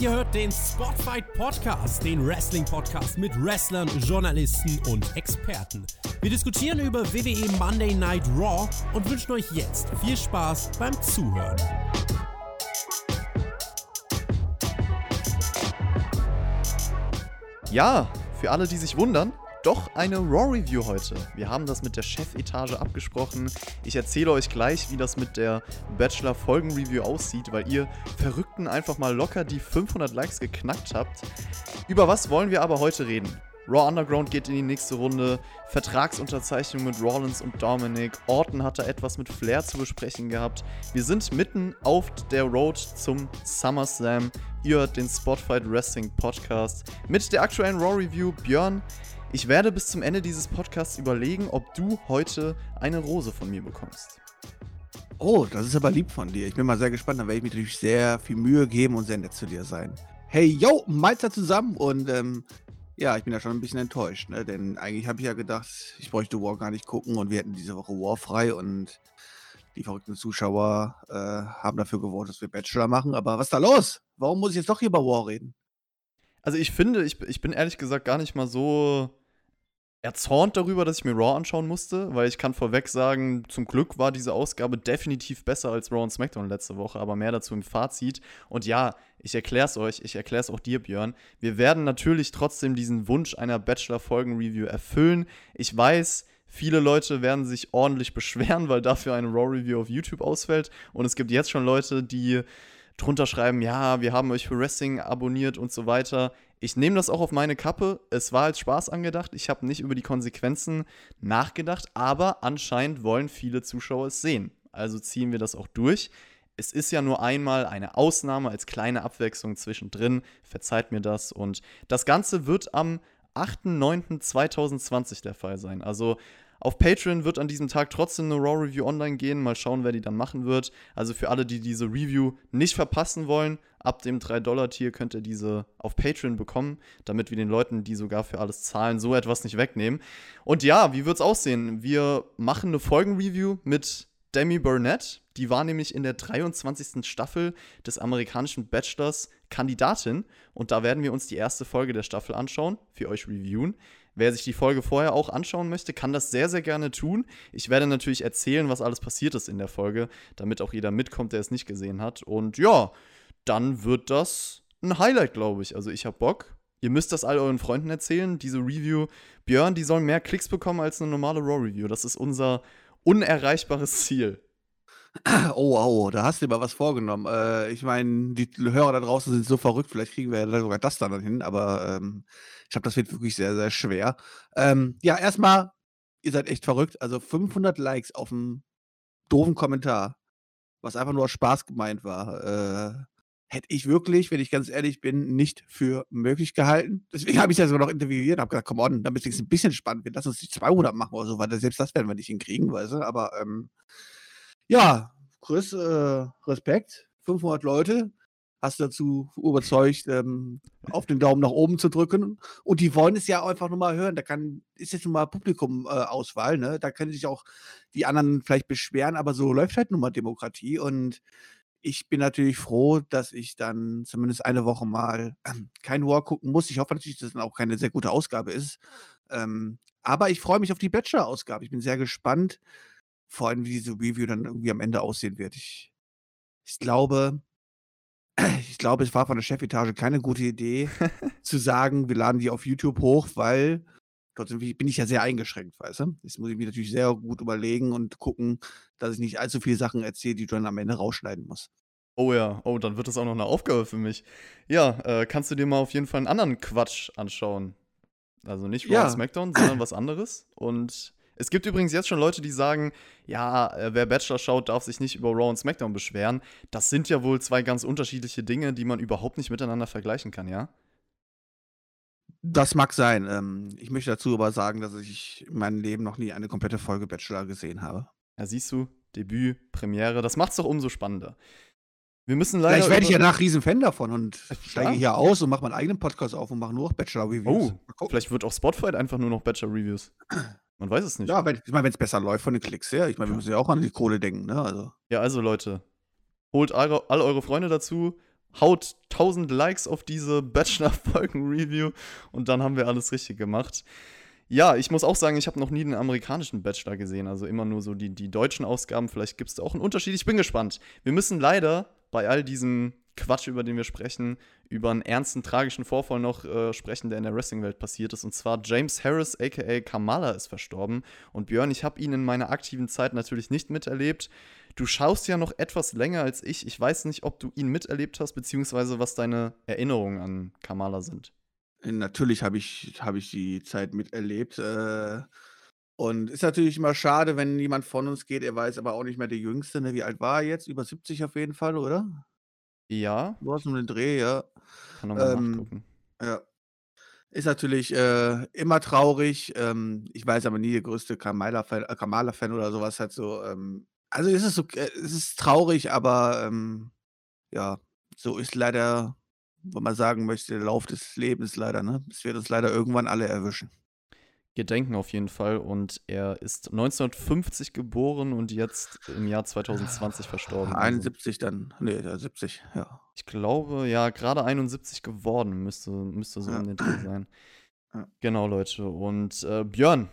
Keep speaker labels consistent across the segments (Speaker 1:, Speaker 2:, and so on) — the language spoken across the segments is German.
Speaker 1: Ihr hört den Spotfight Podcast, den Wrestling-Podcast mit Wrestlern, Journalisten und Experten. Wir diskutieren über WWE Monday Night Raw und wünschen euch jetzt viel Spaß beim Zuhören.
Speaker 2: Ja, für alle, die sich wundern, doch eine Raw-Review heute. Wir haben das mit der Chefetage abgesprochen. Ich erzähle euch gleich, wie das mit der Bachelor-Folgen-Review aussieht, weil ihr Verrückten einfach mal locker die 500 Likes geknackt habt. Über was wollen wir aber heute reden? Raw Underground geht in die nächste Runde. Vertragsunterzeichnung mit Rollins und Dominic. Orton hat da etwas mit Flair zu besprechen gehabt. Wir sind mitten auf der Road zum SummerSlam. Ihr hört den Spotfight Wrestling Podcast mit der aktuellen Raw Review. Björn, ich werde bis zum Ende dieses Podcasts überlegen, ob du heute eine Rose von mir bekommst.
Speaker 3: Oh, das ist aber lieb von dir. Ich bin mal sehr gespannt. Da werde ich mir natürlich sehr viel Mühe geben und sehr nett zu dir sein. Hey, yo, Meister zusammen und ähm, ja, ich bin ja schon ein bisschen enttäuscht, ne? denn eigentlich habe ich ja gedacht, ich bräuchte War gar nicht gucken und wir hätten diese Woche War frei und die verrückten Zuschauer äh, haben dafür gewohnt, dass wir Bachelor machen. Aber was ist da los? Warum muss ich jetzt doch hier über War reden?
Speaker 2: Also ich finde, ich, ich bin ehrlich gesagt gar nicht mal so erzornt darüber, dass ich mir Raw anschauen musste, weil ich kann vorweg sagen, zum Glück war diese Ausgabe definitiv besser als Raw und SmackDown letzte Woche, aber mehr dazu im Fazit. Und ja, ich erkläre es euch, ich erkläre es auch dir, Björn. Wir werden natürlich trotzdem diesen Wunsch einer Bachelor-Folgen-Review erfüllen. Ich weiß, Viele Leute werden sich ordentlich beschweren, weil dafür eine Raw-Review auf YouTube ausfällt. Und es gibt jetzt schon Leute, die drunter schreiben, ja, wir haben euch für Wrestling abonniert und so weiter. Ich nehme das auch auf meine Kappe. Es war als Spaß angedacht. Ich habe nicht über die Konsequenzen nachgedacht, aber anscheinend wollen viele Zuschauer es sehen. Also ziehen wir das auch durch. Es ist ja nur einmal eine Ausnahme als kleine Abwechslung zwischendrin. Verzeiht mir das. Und das Ganze wird am 8.9.2020 der Fall sein. Also auf Patreon wird an diesem Tag trotzdem eine Raw Review online gehen. Mal schauen, wer die dann machen wird. Also für alle, die diese Review nicht verpassen wollen, ab dem 3-Dollar-Tier könnt ihr diese auf Patreon bekommen, damit wir den Leuten, die sogar für alles zahlen, so etwas nicht wegnehmen. Und ja, wie wird's aussehen? Wir machen eine Folgenreview mit Demi Burnett. Die war nämlich in der 23. Staffel des amerikanischen Bachelors Kandidatin. Und da werden wir uns die erste Folge der Staffel anschauen, für euch reviewen. Wer sich die Folge vorher auch anschauen möchte, kann das sehr, sehr gerne tun. Ich werde natürlich erzählen, was alles passiert ist in der Folge, damit auch jeder mitkommt, der es nicht gesehen hat. Und ja, dann wird das ein Highlight, glaube ich. Also ich habe Bock. Ihr müsst das all euren Freunden erzählen. Diese Review, Björn, die sollen mehr Klicks bekommen als eine normale Raw-Review. Das ist unser unerreichbares Ziel.
Speaker 3: Oh, oh, da hast du dir mal was vorgenommen. Äh, ich meine, die Hörer da draußen sind so verrückt, vielleicht kriegen wir ja sogar das dann hin, aber ähm, ich glaube, das wird wirklich sehr, sehr schwer. Ähm, ja, erstmal, ihr seid echt verrückt. Also 500 Likes auf einen doofen Kommentar, was einfach nur aus Spaß gemeint war, äh, hätte ich wirklich, wenn ich ganz ehrlich bin, nicht für möglich gehalten. Deswegen habe ich ja sogar noch interviewiert und habe gesagt, komm on, damit es ein bisschen spannend wird, lass uns die 200 machen oder so, weil selbst das werden wir nicht hinkriegen, weißt du. Aber ähm, ja, Chris, äh, Respekt, 500 Leute, hast dazu überzeugt, ähm, auf den Daumen nach oben zu drücken. Und die wollen es ja einfach nur mal hören. Da kann, ist jetzt nun mal Publikum-Auswahl, äh, ne? Da können sich auch die anderen vielleicht beschweren, aber so läuft halt nun mal Demokratie. Und ich bin natürlich froh, dass ich dann zumindest eine Woche mal ähm, kein War gucken muss. Ich hoffe natürlich, dass es dann auch keine sehr gute Ausgabe ist. Ähm, aber ich freue mich auf die Bachelor-Ausgabe. Ich bin sehr gespannt, vor allem wie diese Review dann irgendwie am Ende aussehen wird. Ich, ich glaube, ich glaube, es war von der Chefetage keine gute Idee, zu sagen, wir laden die auf YouTube hoch, weil dort bin ich ja sehr eingeschränkt, weißt du? Das muss ich mir natürlich sehr gut überlegen und gucken, dass ich nicht allzu viele Sachen erzähle, die du dann am Ende rausschneiden musst.
Speaker 2: Oh ja, oh, dann wird das auch noch eine Aufgabe für mich. Ja, äh, kannst du dir mal auf jeden Fall einen anderen Quatsch anschauen. Also nicht Raw ja. SmackDown, sondern was anderes. Und es gibt übrigens jetzt schon Leute, die sagen, ja, äh, wer Bachelor schaut, darf sich nicht über Raw und SmackDown beschweren. Das sind ja wohl zwei ganz unterschiedliche Dinge, die man überhaupt nicht miteinander vergleichen kann, ja?
Speaker 3: Das mag sein. Ähm, ich möchte dazu aber sagen, dass ich in meinem Leben noch nie eine komplette Folge Bachelor gesehen habe.
Speaker 2: Ja, siehst du, Debüt, Premiere, das macht's doch umso spannender. Wir müssen leider.
Speaker 3: Vielleicht werde ich ja nach Riesenfan davon und steige hier aus und mache meinen eigenen Podcast auf und mache nur noch Bachelor-Reviews.
Speaker 2: Oh, vielleicht wird auch Spotfight einfach nur noch Bachelor-Reviews. Man weiß es nicht.
Speaker 3: Ja, wenn, ich meine, wenn es besser läuft von den Klicks her. Ich meine, wir müssen ja auch an die Kohle denken, ne? Also.
Speaker 2: Ja, also Leute, holt all, all eure Freunde dazu, haut 1000 Likes auf diese Bachelor-Folgen-Review und dann haben wir alles richtig gemacht. Ja, ich muss auch sagen, ich habe noch nie den amerikanischen Bachelor gesehen, also immer nur so die, die deutschen Ausgaben. Vielleicht gibt es da auch einen Unterschied. Ich bin gespannt. Wir müssen leider bei all diesem Quatsch, über den wir sprechen, über einen ernsten, tragischen Vorfall noch äh, sprechen, der in der Wrestling-Welt passiert ist. Und zwar James Harris, aka Kamala, ist verstorben. Und Björn, ich habe ihn in meiner aktiven Zeit natürlich nicht miterlebt. Du schaust ja noch etwas länger als ich. Ich weiß nicht, ob du ihn miterlebt hast, beziehungsweise was deine Erinnerungen an Kamala sind.
Speaker 3: Natürlich habe ich, hab ich die Zeit miterlebt. Äh, und ist natürlich immer schade, wenn jemand von uns geht. Er jetzt aber auch nicht mehr der Jüngste. Ne? Wie alt war er jetzt? Über 70 auf jeden Fall, oder?
Speaker 2: Ja.
Speaker 3: Du hast um den Dreh, ja.
Speaker 2: Kann nochmal ähm, nachgucken.
Speaker 3: Ja. Ist natürlich äh, immer traurig. Ähm, ich weiß aber nie der größte Kamala-Fan äh, Kamala oder sowas halt so. Ähm, also ist es so, äh, es ist traurig, aber ähm, ja, so ist leider, wenn man sagen möchte, der Lauf des Lebens leider, ne? Es wird uns leider irgendwann alle erwischen
Speaker 2: gedenken auf jeden Fall. Und er ist 1950 geboren und jetzt im Jahr 2020 verstorben.
Speaker 3: 71 also. dann, nee, 70, ja.
Speaker 2: Ich glaube, ja, gerade 71 geworden müsste, müsste so ja. in den Dreh sein. Ja. Genau, Leute. Und äh, Björn,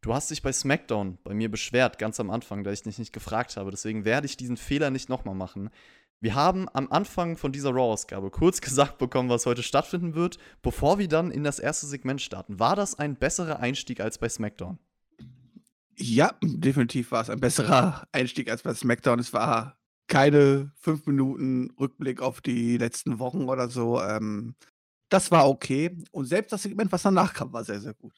Speaker 2: du hast dich bei SmackDown bei mir beschwert, ganz am Anfang, da ich dich nicht gefragt habe. Deswegen werde ich diesen Fehler nicht nochmal machen. Wir haben am Anfang von dieser Raw-Ausgabe kurz gesagt bekommen, was heute stattfinden wird, bevor wir dann in das erste Segment starten. War das ein besserer Einstieg als bei SmackDown?
Speaker 3: Ja, definitiv war es ein besserer Einstieg als bei SmackDown. Es war keine fünf Minuten Rückblick auf die letzten Wochen oder so. Ähm, das war okay. Und selbst das Segment, was danach kam, war sehr, sehr gut.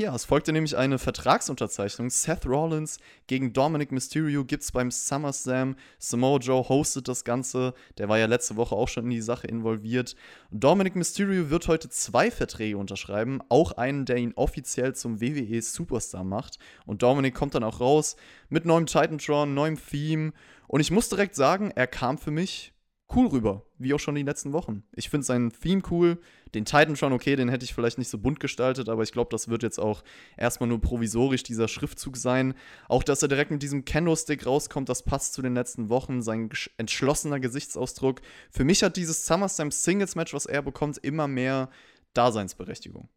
Speaker 2: Ja, es folgte nämlich eine Vertragsunterzeichnung. Seth Rollins gegen Dominic Mysterio gibt es beim SummerSlam. Samoa Joe hostet das Ganze. Der war ja letzte Woche auch schon in die Sache involviert. Dominic Mysterio wird heute zwei Verträge unterschreiben. Auch einen, der ihn offiziell zum WWE Superstar macht. Und Dominic kommt dann auch raus mit neuem Titantron, neuem Theme. Und ich muss direkt sagen, er kam für mich cool rüber, wie auch schon die letzten Wochen. Ich finde sein Theme cool, den Titan schon okay, den hätte ich vielleicht nicht so bunt gestaltet, aber ich glaube, das wird jetzt auch erstmal nur provisorisch dieser Schriftzug sein. Auch, dass er direkt mit diesem Kendo-Stick rauskommt, das passt zu den letzten Wochen, sein entschlossener Gesichtsausdruck. Für mich hat dieses SummerSlam Singles-Match, was er bekommt, immer mehr Daseinsberechtigung.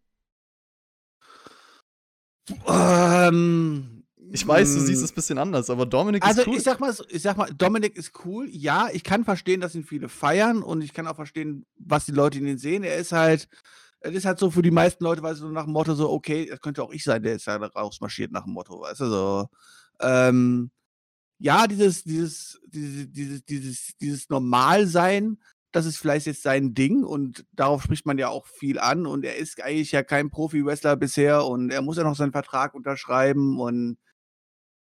Speaker 3: Ähm,
Speaker 2: ich weiß, du siehst mm. es ein bisschen anders, aber Dominik
Speaker 3: also
Speaker 2: ist cool.
Speaker 3: Also ich sag mal, ich sag mal, Dominik ist cool. Ja, ich kann verstehen, dass ihn viele feiern und ich kann auch verstehen, was die Leute in ihn sehen. Er ist halt, es ist halt so für die meisten Leute, weißt du, nach dem Motto so, okay, das könnte auch ich sein, der ist ja rausmarschiert nach dem Motto, weißt du, so. Ähm, ja, dieses, dieses, dieses, dieses, dieses, dieses Normalsein, das ist vielleicht jetzt sein Ding und darauf spricht man ja auch viel an und er ist eigentlich ja kein Profi-Wrestler bisher und er muss ja noch seinen Vertrag unterschreiben und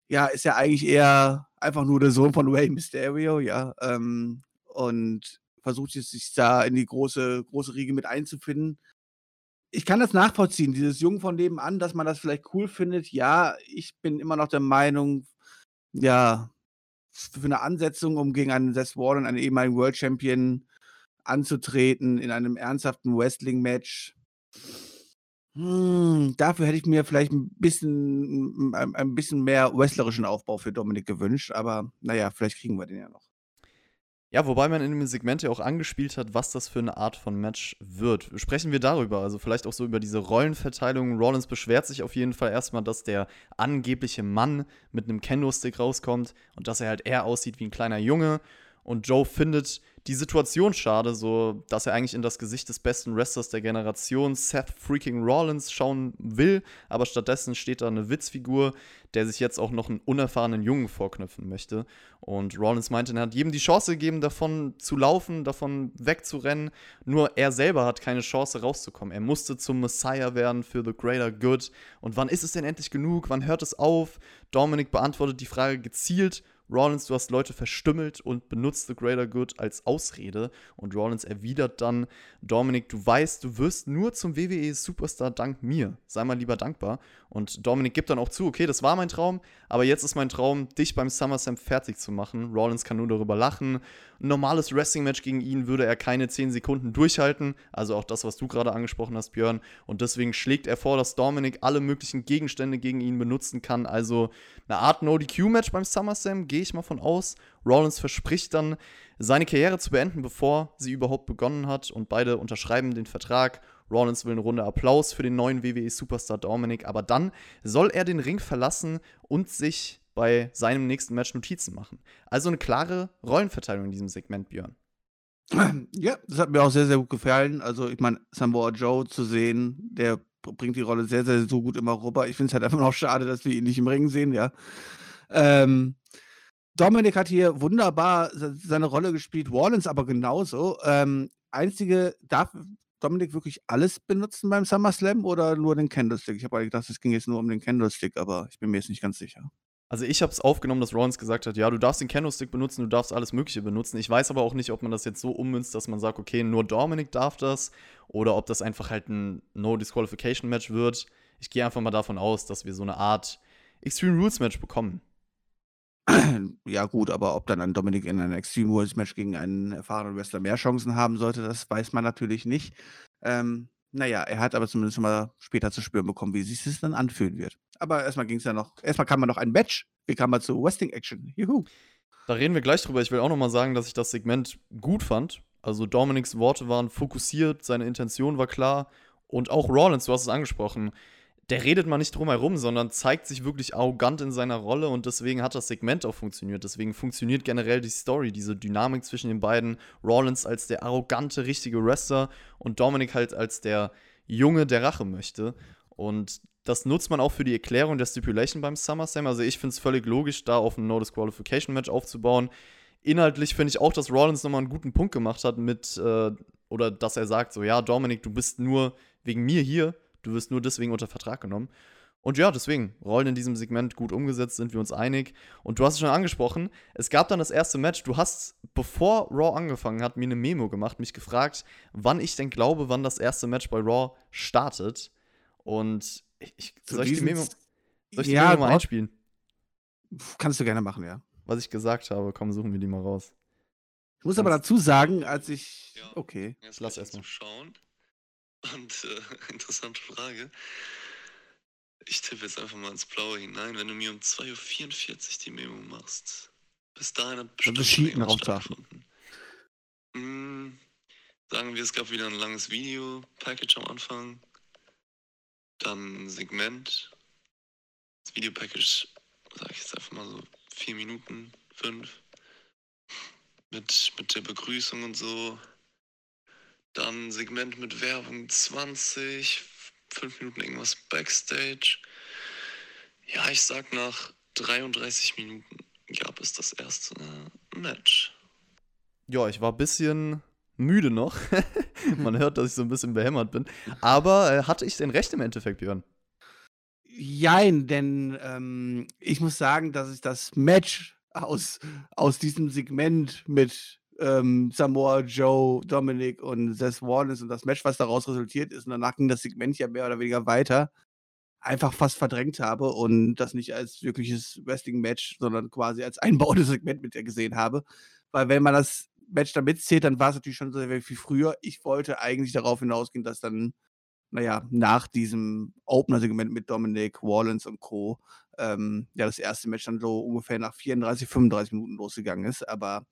Speaker 3: ja, ist ja eigentlich eher einfach nur der Sohn von Rey Mysterio, ja. Ähm, und versucht jetzt sich da in die große, große Riege mit einzufinden. Ich kann das nachvollziehen, dieses Jung von nebenan, dass man das vielleicht cool findet. Ja, ich bin immer noch der Meinung, ja, für eine Ansetzung, um gegen einen Seth Warren, einen ehemaligen World Champion, anzutreten in einem ernsthaften Wrestling-Match hm, dafür hätte ich mir vielleicht ein bisschen ein ein bisschen mehr wrestlerischen Aufbau für Dominik gewünscht, aber naja, vielleicht kriegen wir den ja noch.
Speaker 2: Ja, wobei man in dem Segment ja auch angespielt hat, was das für eine Art von Match wird. Sprechen wir darüber, also vielleicht auch so über diese Rollenverteilung. Rollins beschwert sich auf jeden Fall erstmal, dass der angebliche Mann mit einem Kendo-Stick rauskommt und dass er halt eher aussieht wie ein kleiner Junge. Und Joe findet die Situation schade, so dass er eigentlich in das Gesicht des besten Wrestlers der Generation, Seth freaking Rollins, schauen will, aber stattdessen steht da eine Witzfigur, der sich jetzt auch noch einen unerfahrenen Jungen vorknüpfen möchte. Und Rollins meinte, er hat jedem die Chance gegeben, davon zu laufen, davon wegzurennen, nur er selber hat keine Chance rauszukommen. Er musste zum Messiah werden für The Greater Good. Und wann ist es denn endlich genug? Wann hört es auf? Dominic beantwortet die Frage gezielt Rollins, du hast Leute verstümmelt und benutzt The Greater Good als Ausrede. Und Rollins erwidert dann, Dominik, du weißt, du wirst nur zum WWE Superstar dank mir. Sei mal lieber dankbar. Und Dominik gibt dann auch zu, okay, das war mein Traum, aber jetzt ist mein Traum, dich beim SummerSlam fertig zu machen. Rollins kann nur darüber lachen. Ein normales Wrestling-Match gegen ihn würde er keine 10 Sekunden durchhalten. Also auch das, was du gerade angesprochen hast, Björn. Und deswegen schlägt er vor, dass Dominik alle möglichen Gegenstände gegen ihn benutzen kann. Also eine Art No-DQ-Match beim SummerSlam geht ich mal von aus. Rollins verspricht dann, seine Karriere zu beenden, bevor sie überhaupt begonnen hat. Und beide unterschreiben den Vertrag. Rollins will eine Runde Applaus für den neuen WWE-Superstar Dominic, aber dann soll er den Ring verlassen und sich bei seinem nächsten Match Notizen machen. Also eine klare Rollenverteilung in diesem Segment, Björn.
Speaker 3: Ja, das hat mir auch sehr, sehr gut gefallen. Also, ich meine, Samoa Joe zu sehen, der bringt die Rolle sehr, sehr so gut immer rüber. Ich finde es halt einfach noch schade, dass wir ihn nicht im Ring sehen, ja. Ähm, Dominik hat hier wunderbar seine Rolle gespielt, Wallens aber genauso. Ähm, einzige, darf Dominik wirklich alles benutzen beim SummerSlam oder nur den Candlestick? Ich habe eigentlich gedacht, es ging jetzt nur um den Candlestick, aber ich bin mir jetzt nicht ganz sicher.
Speaker 2: Also ich habe es aufgenommen, dass Rollins gesagt hat, ja, du darfst den Candlestick benutzen, du darfst alles Mögliche benutzen. Ich weiß aber auch nicht, ob man das jetzt so ummünzt, dass man sagt, okay, nur Dominic darf das oder ob das einfach halt ein No-Disqualification-Match wird. Ich gehe einfach mal davon aus, dass wir so eine Art Extreme Rules-Match bekommen.
Speaker 3: Ja gut, aber ob dann ein Dominik in einem Extreme Rules Match gegen einen erfahrenen Wrestler mehr Chancen haben sollte, das weiß man natürlich nicht. Ähm, naja, er hat aber zumindest mal später zu spüren bekommen, wie sich das dann anfühlen wird. Aber erstmal ging es ja noch, erstmal kam man noch ein Match. Wir kamen mal zu Wrestling Action. Juhu.
Speaker 2: Da reden wir gleich drüber. Ich will auch nochmal sagen, dass ich das Segment gut fand. Also Dominics Worte waren fokussiert, seine Intention war klar. Und auch Rollins, du hast es angesprochen, der redet mal nicht drum herum, sondern zeigt sich wirklich arrogant in seiner Rolle und deswegen hat das Segment auch funktioniert. Deswegen funktioniert generell die Story, diese Dynamik zwischen den beiden. Rollins als der arrogante, richtige Wrestler und Dominic halt als der Junge, der Rache möchte. Und das nutzt man auch für die Erklärung der Stipulation beim SummerSlam. Also ich finde es völlig logisch, da auf ein No-Disqualification-Match aufzubauen. Inhaltlich finde ich auch, dass Rollins nochmal einen guten Punkt gemacht hat mit, äh, oder dass er sagt, so ja, Dominic, du bist nur wegen mir hier du wirst nur deswegen unter Vertrag genommen. Und ja, deswegen, Rollen in diesem Segment gut umgesetzt, sind wir uns einig. Und du hast es schon angesprochen, es gab dann das erste Match. Du hast, bevor Raw angefangen hat, mir eine Memo gemacht, mich gefragt, wann ich denn glaube, wann das erste Match bei Raw startet. Und ich, soll ich die Memo, soll ich die ja, Memo mal einspielen?
Speaker 3: Kannst du gerne machen, ja.
Speaker 2: Was ich gesagt habe, komm, suchen wir die mal raus.
Speaker 3: Ich muss aber dazu sagen, als ich. Ja, okay.
Speaker 4: Jetzt lass erstmal schauen. Und äh, interessante Frage. Ich tippe jetzt einfach mal ins Blaue hinein. Wenn du mir um 2.44 Uhr die Memo machst, bis dahin hat
Speaker 3: bestimmt Cheaten stattgefunden.
Speaker 4: Hm, sagen wir, es gab wieder ein langes Video-Package am Anfang. Dann ein Segment. Das Video-Package, sag ich jetzt einfach mal so, vier Minuten, fünf. Mit, mit der Begrüßung und so. Dann Segment mit Werbung 20, 5 Minuten irgendwas Backstage. Ja, ich sag nach 33 Minuten gab es das erste Match.
Speaker 2: Ja, ich war ein bisschen müde noch. Man hört, dass ich so ein bisschen behämmert bin. Aber äh, hatte ich denn recht im Endeffekt, Björn?
Speaker 3: Jein, denn ähm, ich muss sagen, dass ich das Match aus, aus diesem Segment mit ähm, Samoa Joe, Dominic und Seth Rollins und das Match, was daraus resultiert ist, und danach ging das Segment ja mehr oder weniger weiter, einfach fast verdrängt habe und das nicht als wirkliches Wrestling-Match, sondern quasi als einbauendes Segment mit gesehen habe. Weil wenn man das Match da mitzählt, dann war es natürlich schon sehr viel früher. Ich wollte eigentlich darauf hinausgehen, dass dann, naja, nach diesem Opener-Segment mit Dominic, Wallens und Co. Ähm, ja, das erste Match dann so ungefähr nach 34, 35 Minuten losgegangen ist. Aber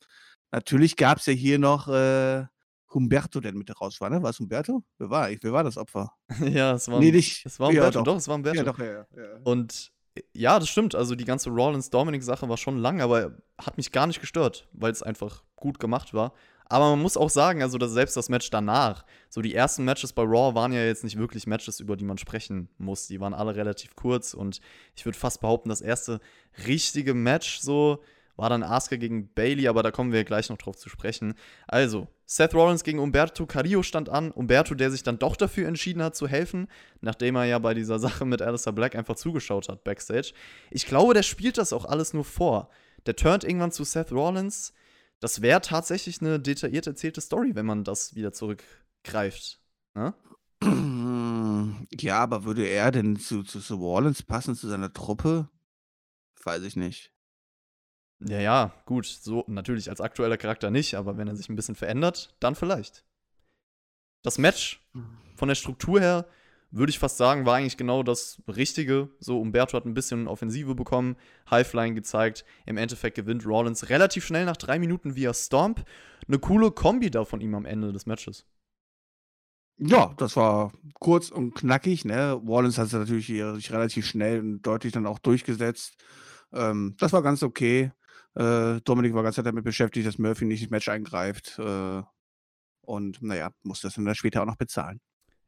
Speaker 3: Natürlich gab es ja hier noch äh, Humberto, der mit raus war, ne? War es Humberto? Wer war ich? Wer war das Opfer?
Speaker 2: ja, es war,
Speaker 3: nee, nicht.
Speaker 2: es war Humberto, ja, doch. doch. es war Humberto.
Speaker 3: Ja, doch, ja, ja.
Speaker 2: Und ja, das stimmt. Also die ganze Rollins-Dominic-Sache war schon lang, aber hat mich gar nicht gestört, weil es einfach gut gemacht war. Aber man muss auch sagen, also dass selbst das Match danach, so die ersten Matches bei Raw waren ja jetzt nicht wirklich Matches, über die man sprechen muss. Die waren alle relativ kurz und ich würde fast behaupten, das erste richtige Match so war dann Asuka gegen Bailey, aber da kommen wir gleich noch drauf zu sprechen. Also, Seth Rollins gegen Umberto Carrillo stand an. Umberto, der sich dann doch dafür entschieden hat zu helfen, nachdem er ja bei dieser Sache mit Alistair Black einfach zugeschaut hat backstage. Ich glaube, der spielt das auch alles nur vor. Der turnt irgendwann zu Seth Rollins. Das wäre tatsächlich eine detailliert erzählte Story, wenn man das wieder zurückgreift. Ne?
Speaker 3: Ja, aber würde er denn zu, zu, zu Rollins passen, zu seiner Truppe? Weiß ich nicht.
Speaker 2: Ja, ja, gut, so natürlich als aktueller Charakter nicht, aber wenn er sich ein bisschen verändert, dann vielleicht. Das Match von der Struktur her würde ich fast sagen, war eigentlich genau das Richtige. So, Umberto hat ein bisschen Offensive bekommen, Highflying gezeigt. Im Endeffekt gewinnt Rollins relativ schnell nach drei Minuten via Stomp. Eine coole Kombi da von ihm am Ende des Matches.
Speaker 3: Ja, das war kurz und knackig. Ne? Rollins hat sich natürlich relativ schnell und deutlich dann auch durchgesetzt. Ähm, das war ganz okay. Äh, Dominik war ganz damit beschäftigt, dass Murphy nicht ins Match eingreift. Äh, und naja, muss das dann später auch noch bezahlen.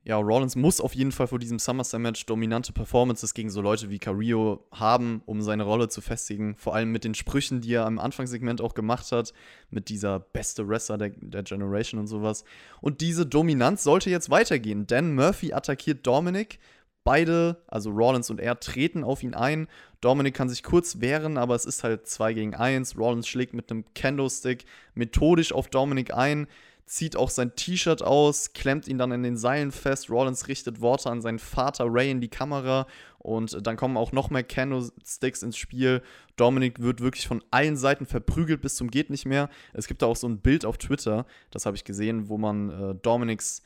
Speaker 2: Ja, Rollins muss auf jeden Fall vor diesem SummerSlam-Match dominante Performances gegen so Leute wie Carrillo haben, um seine Rolle zu festigen. Vor allem mit den Sprüchen, die er am Anfangssegment auch gemacht hat, mit dieser beste Wrestler der, der Generation und sowas. Und diese Dominanz sollte jetzt weitergehen, denn Murphy attackiert Dominic. Beide, also Rollins und er, treten auf ihn ein. Dominic kann sich kurz wehren, aber es ist halt 2 gegen 1. Rollins schlägt mit einem Kendo-Stick methodisch auf Dominic ein zieht auch sein T-Shirt aus, klemmt ihn dann in den Seilen fest. Rollins richtet Worte an seinen Vater Ray in die Kamera und dann kommen auch noch mehr Candlesticks ins Spiel. Dominic wird wirklich von allen Seiten verprügelt bis zum geht nicht mehr. Es gibt da auch so ein Bild auf Twitter, das habe ich gesehen, wo man äh, Dominics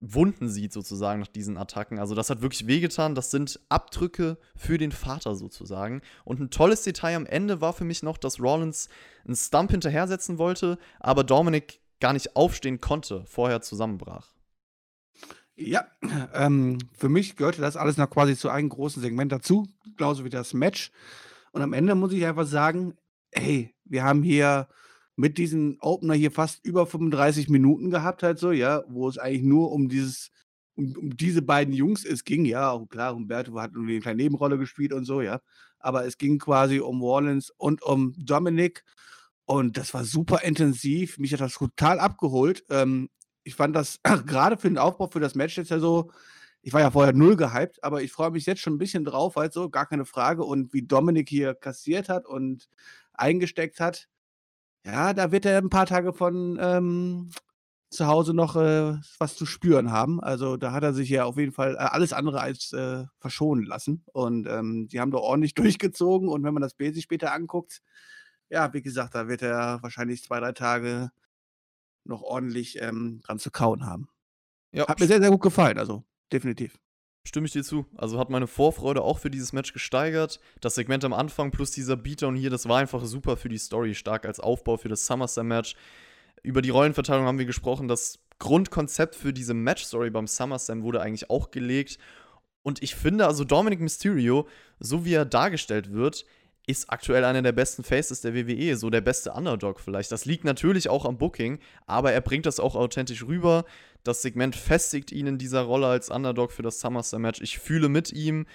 Speaker 2: Wunden sieht sozusagen nach diesen Attacken. Also das hat wirklich wehgetan. Das sind Abdrücke für den Vater sozusagen. Und ein tolles Detail am Ende war für mich noch, dass Rollins einen Stump hinterher setzen wollte, aber Dominic gar nicht aufstehen konnte, vorher zusammenbrach.
Speaker 3: Ja, ähm, für mich gehörte das alles noch quasi zu einem großen Segment dazu, genauso wie das Match. Und am Ende muss ich einfach sagen, hey, wir haben hier mit diesem Opener hier fast über 35 Minuten gehabt, halt so, ja, wo es eigentlich nur um dieses, um, um diese beiden Jungs es ging, ja, auch klar, Humberto hat nur eine kleine Nebenrolle gespielt und so, ja. Aber es ging quasi um Wallens und um Dominic. Und das war super intensiv. Mich hat das total abgeholt. Ähm, ich fand das gerade für den Aufbau für das Match jetzt ja so, ich war ja vorher null gehypt, aber ich freue mich jetzt schon ein bisschen drauf, halt so, gar keine Frage. Und wie Dominik hier kassiert hat und eingesteckt hat, ja, da wird er ein paar Tage von ähm, zu Hause noch äh, was zu spüren haben. Also da hat er sich ja auf jeden Fall äh, alles andere als äh, verschonen lassen. Und ähm, die haben da ordentlich durchgezogen. Und wenn man das sich später anguckt, ja, wie gesagt, da wird er wahrscheinlich zwei, drei Tage noch ordentlich ähm, dran zu kauen haben. Ja. Hat mir sehr, sehr gut gefallen, also definitiv.
Speaker 2: Stimme ich dir zu. Also hat meine Vorfreude auch für dieses Match gesteigert. Das Segment am Anfang plus dieser Beatdown hier, das war einfach super für die Story, stark als Aufbau für das SummerSlam-Match. Über die Rollenverteilung haben wir gesprochen. Das Grundkonzept für diese Match-Story beim SummerSlam wurde eigentlich auch gelegt. Und ich finde, also Dominic Mysterio, so wie er dargestellt wird, ist aktuell einer der besten Faces der WWE, so der beste Underdog vielleicht. Das liegt natürlich auch am Booking, aber er bringt das auch authentisch rüber. Das Segment festigt ihn in dieser Rolle als Underdog für das SummerSlam-Match. Ich fühle mit ihm.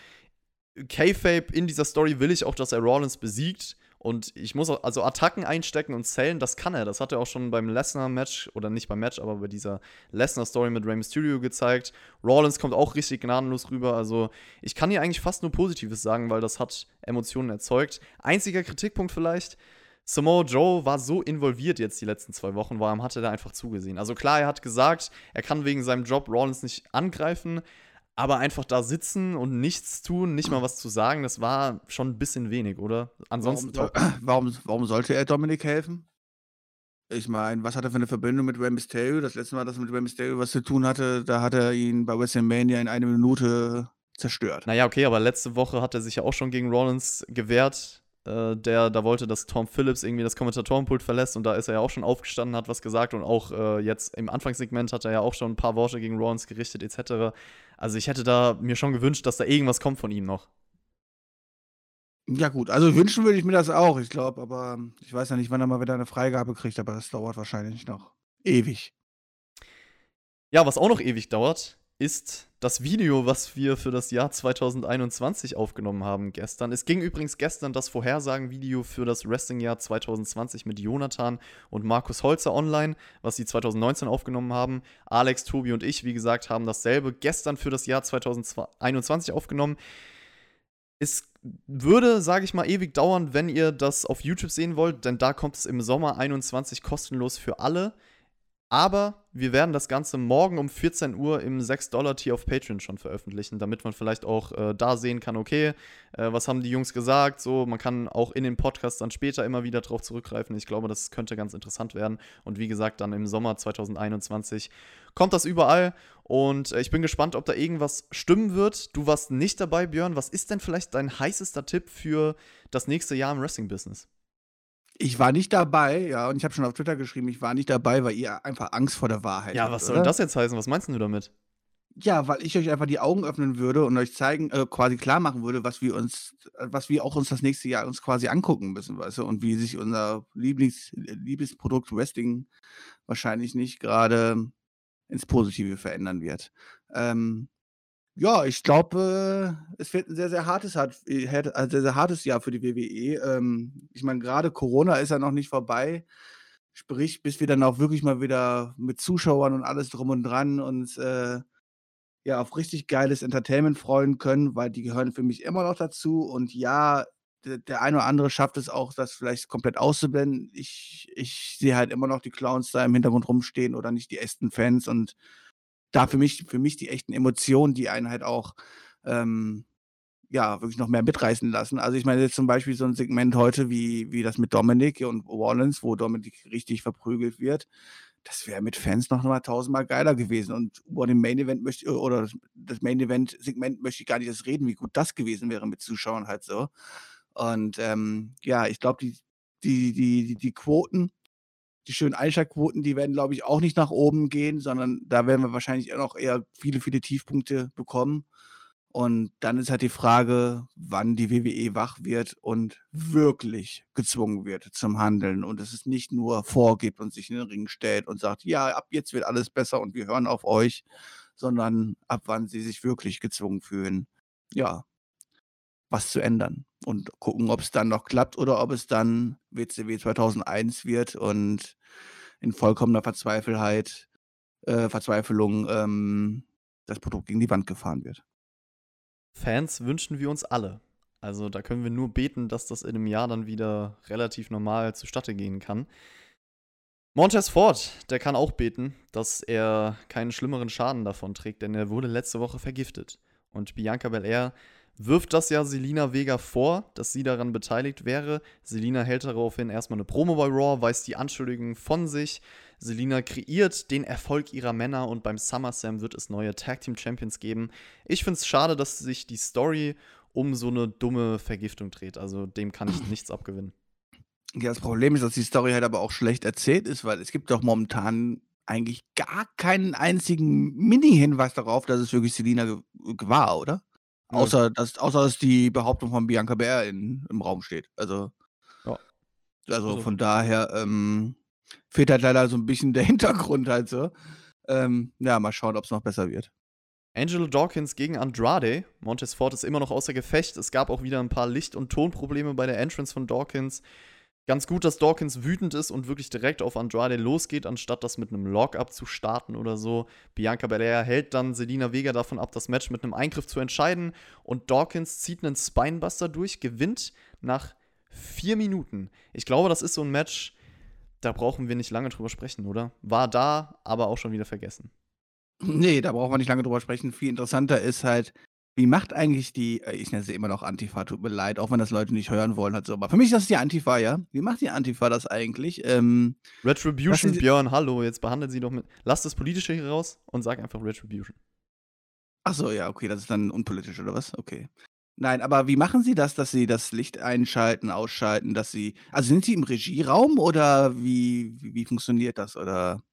Speaker 2: K-Fape in dieser Story will ich auch, dass er Rollins besiegt. Und ich muss also Attacken einstecken und zählen, das kann er. Das hat er auch schon beim Lesnar-Match, oder nicht beim Match, aber bei dieser Lesnar-Story mit Rey Mysterio gezeigt. Rollins kommt auch richtig gnadenlos rüber. Also ich kann hier eigentlich fast nur Positives sagen, weil das hat Emotionen erzeugt. Einziger Kritikpunkt vielleicht, Samoa Joe war so involviert jetzt die letzten zwei Wochen, warum hat er da einfach zugesehen? Also klar, er hat gesagt, er kann wegen seinem Job Rollins nicht angreifen, aber einfach da sitzen und nichts tun, nicht mal was zu sagen, das war schon ein bisschen wenig, oder? Ansonsten
Speaker 3: warum, warum, warum sollte er Dominik helfen? Ich meine, was hat er für eine Verbindung mit Rey Mysterio? Das letzte Mal, dass er mit Rey Mysterio was zu tun hatte, da hat er ihn bei WrestleMania in einer Minute zerstört.
Speaker 2: Naja, okay, aber letzte Woche hat er sich ja auch schon gegen Rollins gewehrt. Äh, der da wollte, dass Tom Phillips irgendwie das Kommentatorenpult verlässt und da ist er ja auch schon aufgestanden, hat was gesagt und auch äh, jetzt im Anfangssegment hat er ja auch schon ein paar Worte gegen Rollins gerichtet etc. Also ich hätte da mir schon gewünscht, dass da irgendwas kommt von ihm noch.
Speaker 3: Ja, gut, also wünschen würde ich mir das auch, ich glaube, aber ich weiß ja nicht, wann er mal wieder eine Freigabe kriegt, aber das dauert wahrscheinlich noch ewig.
Speaker 2: Ja, was auch noch ewig dauert, ist das Video, was wir für das Jahr 2021 aufgenommen haben gestern. Es ging übrigens gestern das Vorhersagen-Video für das Wrestling-Jahr 2020 mit Jonathan und Markus Holzer online, was sie 2019 aufgenommen haben. Alex, Tobi und ich, wie gesagt, haben dasselbe gestern für das Jahr 2021 aufgenommen. Es würde, sage ich mal, ewig dauern, wenn ihr das auf YouTube sehen wollt, denn da kommt es im Sommer 21 kostenlos für alle. Aber wir werden das Ganze morgen um 14 Uhr im 6-Dollar-Tier auf Patreon schon veröffentlichen, damit man vielleicht auch äh, da sehen kann, okay, äh, was haben die Jungs gesagt? So, man kann auch in den Podcasts dann später immer wieder drauf zurückgreifen. Ich glaube, das könnte ganz interessant werden. Und wie gesagt, dann im Sommer 2021 kommt das überall. Und äh, ich bin gespannt, ob da irgendwas stimmen wird. Du warst nicht dabei, Björn. Was ist denn vielleicht dein heißester Tipp für das nächste Jahr im Wrestling-Business?
Speaker 3: Ich war nicht dabei, ja, und ich habe schon auf Twitter geschrieben, ich war nicht dabei, weil ihr einfach Angst vor der Wahrheit
Speaker 2: Ja,
Speaker 3: habt,
Speaker 2: was soll
Speaker 3: oder?
Speaker 2: das jetzt heißen? Was meinst du damit?
Speaker 3: Ja, weil ich euch einfach die Augen öffnen würde und euch zeigen, äh, quasi klar machen würde, was wir uns, was wir auch uns das nächste Jahr uns quasi angucken müssen, weißt du, und wie sich unser Lieblings, Liebesprodukt Wrestling wahrscheinlich nicht gerade ins Positive verändern wird. Ähm, ja, ich glaube, äh, es wird ein sehr, sehr hartes, hart, äh, äh, sehr, sehr hartes Jahr für die WWE. Ähm, ich meine, gerade Corona ist ja noch nicht vorbei. Sprich, bis wir dann auch wirklich mal wieder mit Zuschauern und alles drum und dran uns äh, ja auf richtig geiles Entertainment freuen können, weil die gehören für mich immer noch dazu. Und ja, der, der eine oder andere schafft es auch, das vielleicht komplett auszublenden. Ich, ich sehe halt immer noch die Clowns da im Hintergrund rumstehen oder nicht die echten Fans und da für mich, für mich die echten Emotionen, die einen halt auch ähm, ja, wirklich noch mehr mitreißen lassen. Also ich meine jetzt zum Beispiel so ein Segment heute wie, wie das mit Dominik und Rollins, wo Dominik richtig verprügelt wird. Das wäre mit Fans noch mal tausendmal geiler gewesen. Und über den Main Event möchte oder das- das Main Event Segment möchte ich gar nicht erst reden, wie gut das gewesen wäre mit Zuschauern halt so. Und ähm, ja, ich glaube, die, die, die, die, die Quoten, die schönen Einschaltquoten, die werden, glaube ich, auch nicht nach oben gehen, sondern da werden wir wahrscheinlich noch eher viele, viele Tiefpunkte bekommen. Und dann ist halt die Frage, wann die WWE wach wird und wirklich gezwungen wird zum Handeln und es ist nicht nur vorgibt und sich in den Ring stellt und sagt, ja, ab jetzt wird alles besser und wir hören auf euch, sondern ab wann sie sich wirklich gezwungen fühlen, ja, was zu ändern und gucken, ob es dann noch klappt oder ob es dann WCW 2001 wird und in vollkommener Verzweifelheit, äh, Verzweiflung ähm, das Produkt gegen die Wand gefahren wird.
Speaker 2: Fans wünschen wir uns alle. Also da können wir nur beten, dass das in einem Jahr dann wieder relativ normal zustatte gehen kann. Montez Ford, der kann auch beten, dass er keinen schlimmeren Schaden davon trägt, denn er wurde letzte Woche vergiftet. Und Bianca Belair wirft das ja Selina Vega vor, dass sie daran beteiligt wäre. Selina hält daraufhin erstmal eine Promo bei Raw, weist die Anschuldigungen von sich. Selina kreiert den Erfolg ihrer Männer und beim SummerSlam wird es neue Tag Team Champions geben. Ich finde es schade, dass sich die Story um so eine dumme Vergiftung dreht. Also dem kann ich nichts abgewinnen.
Speaker 3: Ja, das Problem ist, dass die Story halt aber auch schlecht erzählt ist, weil es gibt doch momentan eigentlich gar keinen einzigen Mini-Hinweis darauf, dass es wirklich Selina war, oder?
Speaker 2: Nö.
Speaker 3: Außer dass, außer dass die Behauptung von Bianca Bär in, im Raum steht. Also,
Speaker 2: Ja.
Speaker 3: also
Speaker 2: Also-
Speaker 3: von daher ähm, fehlt halt leider so ein bisschen der Hintergrund halt so. Ähm, ja, mal schauen, ob es noch besser wird.
Speaker 2: Angelo Dawkins gegen Andrade. Montez Ford ist immer noch außer Gefecht. Es gab auch wieder ein paar Licht- und Tonprobleme bei der Entrance von Dawkins. Ganz gut, dass Dawkins wütend ist und wirklich direkt auf Andrade losgeht, anstatt das mit einem Lock-up zu starten oder so. Bianca Belair hält dann Selina Vega davon ab, das Match mit einem Eingriff zu entscheiden. Und Dawkins zieht einen Spinebuster durch, gewinnt nach vier Minuten. Ich glaube, das ist so ein Match, da brauchen wir nicht lange drüber sprechen, oder? War da, aber auch schon wieder vergessen.
Speaker 3: Nee, da brauchen wir nicht lange drüber sprechen. Viel interessanter ist halt, wie macht eigentlich die, äh, ich nenne sie immer noch Antifa, tut mir leid, auch wenn das Leute nicht hören wollen, halt so. Aber für mich ist das die Antifa, ja. Wie macht die Antifa das eigentlich? Ähm,
Speaker 2: Retribution, Björn, hallo, jetzt behandelt sie doch mit. Lass das Politische hier raus und sag einfach Retribution.
Speaker 3: ach so, ja, okay, das ist dann unpolitisch oder was? Okay. Nein, aber wie machen sie das, dass sie das Licht einschalten, ausschalten, dass sie, also sind sie im Regieraum oder wie, wie, wie funktioniert das? Oder,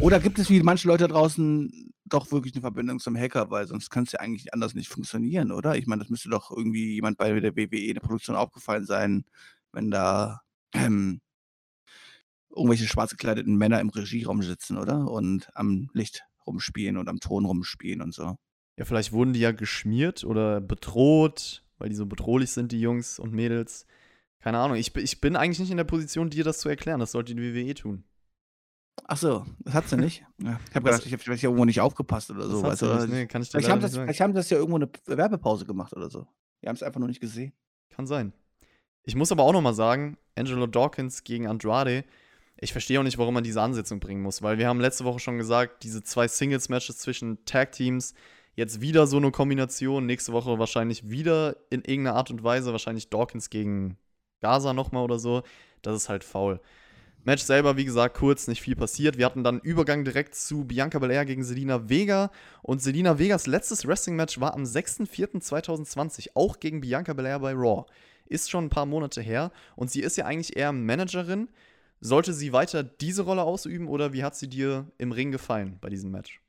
Speaker 3: oder gibt es wie manche Leute draußen doch wirklich eine Verbindung zum Hacker, weil sonst kann es ja eigentlich anders nicht funktionieren, oder? Ich meine, das müsste doch irgendwie jemand bei der WWE in der Produktion aufgefallen sein, wenn da ähm, irgendwelche schwarz gekleideten Männer im Regieraum sitzen, oder? Und am Licht rumspielen und am Ton rumspielen und so.
Speaker 2: Ja, vielleicht wurden die ja geschmiert oder bedroht, weil die so bedrohlich sind, die Jungs und Mädels. Keine Ahnung. Ich, ich bin eigentlich nicht in der Position, dir das zu erklären. Das sollte die WWE tun.
Speaker 3: Ach so, das hat sie nicht. Ja, ich habe gedacht, ich habe vielleicht irgendwo nicht aufgepasst oder so. weißt du?
Speaker 2: Nee, kann ich dir
Speaker 3: vielleicht,
Speaker 2: leider
Speaker 3: haben
Speaker 2: nicht
Speaker 3: das,
Speaker 2: sagen.
Speaker 3: vielleicht haben das ja irgendwo eine Werbepause gemacht oder so. Die haben es einfach nur nicht gesehen.
Speaker 2: Kann sein. Ich muss aber auch noch mal sagen, Angelo Dawkins gegen Andrade. ich verstehe auch nicht, warum man diese Ansetzung bringen muss, weil wir haben letzte Woche schon gesagt, diese zwei Singles-Matches zwischen Tag-Teams, jetzt wieder so eine Kombination, nächste Woche wahrscheinlich wieder in irgendeiner Art und Weise, wahrscheinlich Dawkins gegen Gaza nochmal oder so, das ist halt faul. Match selber, wie gesagt, kurz, nicht viel passiert. Wir hatten dann Übergang direkt zu Bianca Belair gegen Selina Vega. Und Selina Vegas letztes Wrestling-Match war am 6.4.2020, auch gegen Bianca Belair bei Raw. Ist schon ein paar Monate her. Und sie ist ja eigentlich eher Managerin. Sollte sie weiter diese Rolle ausüben oder wie hat sie dir im Ring gefallen bei diesem Match?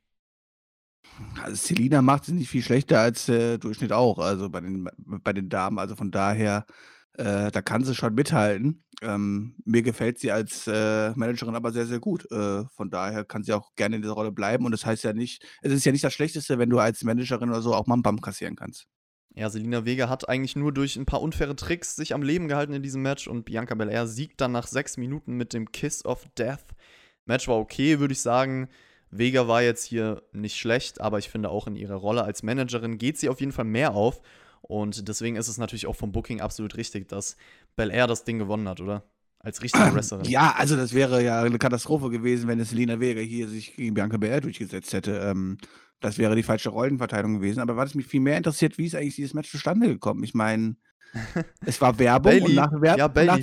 Speaker 3: Also Selina macht es nicht viel schlechter als der Durchschnitt auch, also bei den, bei den Damen. Also von daher äh, da kann sie schon mithalten. Ähm, mir gefällt sie als, äh, Managerin aber sehr, sehr gut. Äh, von daher kann sie auch gerne in dieser Rolle bleiben und das heißt ja nicht es ist ja nicht das Schlechteste, wenn du als Managerin oder so auch mal 'n Bump kassieren kannst.
Speaker 2: Ja, Selina Vega hat eigentlich nur durch ein paar unfaire Tricks sich am Leben gehalten in diesem Match und Bianca Belair siegt dann nach sechs Minuten mit dem Kiss of Death. Match war okay, würde ich sagen. Vega war jetzt hier nicht schlecht, aber ich finde auch in ihrer Rolle als Managerin geht sie auf jeden Fall mehr auf und deswegen ist es natürlich auch vom Booking absolut richtig, dass Bel Air das Ding gewonnen hat, oder? Als richtige Wrestlerin.
Speaker 3: Ja, also das wäre ja eine Katastrophe gewesen, wenn es Selina Vega hier sich gegen Bianca Belair durchgesetzt hätte. Ähm, das wäre die falsche Rollenverteilung gewesen. Aber was mich viel mehr interessiert, wie ist eigentlich dieses Match zustande gekommen? Ich meine, es war Werbung und nach, Werb ja, nach,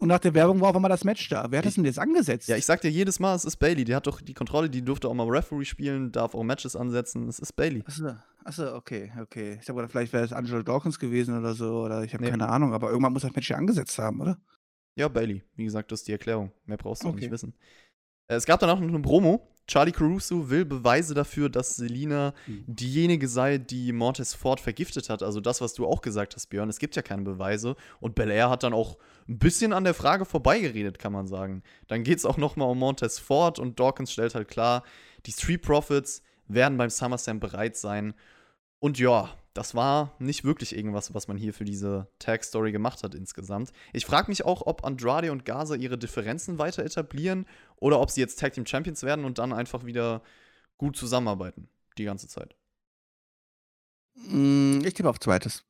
Speaker 3: und nach, der Werbung war auf einmal das Match da. Wer hat das denn jetzt angesetzt?
Speaker 2: Ja, ich sag dir jedes Mal, es ist Bailey. Die hat doch die Kontrolle, die durfte auch mal Referee spielen, darf auch Matches ansetzen. Es ist Bailey.
Speaker 3: Achso. Achso, okay, okay. Ich habe vielleicht wäre es Angelo Dawkins gewesen oder so, oder ich habe Nee. keine Ahnung, aber irgendwann muss das Match ja angesetzt haben, oder?
Speaker 2: Ja, Bailey. Wie gesagt, das ist die Erklärung. Mehr brauchst du auch nicht wissen. Äh, es gab dann auch noch eine Promo. Charlie Caruso will Beweise dafür, dass Selina Mhm. diejenige sei, die Montez Ford vergiftet hat. Also das, was du auch gesagt hast, Björn. Es gibt ja keine Beweise. Und Belair hat dann auch ein bisschen an der Frage vorbeigeredet, kann man sagen. Dann geht es auch noch mal um Montez Ford und Dawkins stellt halt klar, die Street Profits werden beim SummerSlam bereit sein. Und ja, das war nicht wirklich irgendwas, was man hier für diese Tag-Story gemacht hat insgesamt. Ich frage mich auch, ob Andrade und Gaza ihre Differenzen weiter etablieren oder ob sie jetzt Tag Team Champions werden und dann einfach wieder gut zusammenarbeiten die ganze Zeit.
Speaker 3: Mm, ich tippe auf zweites.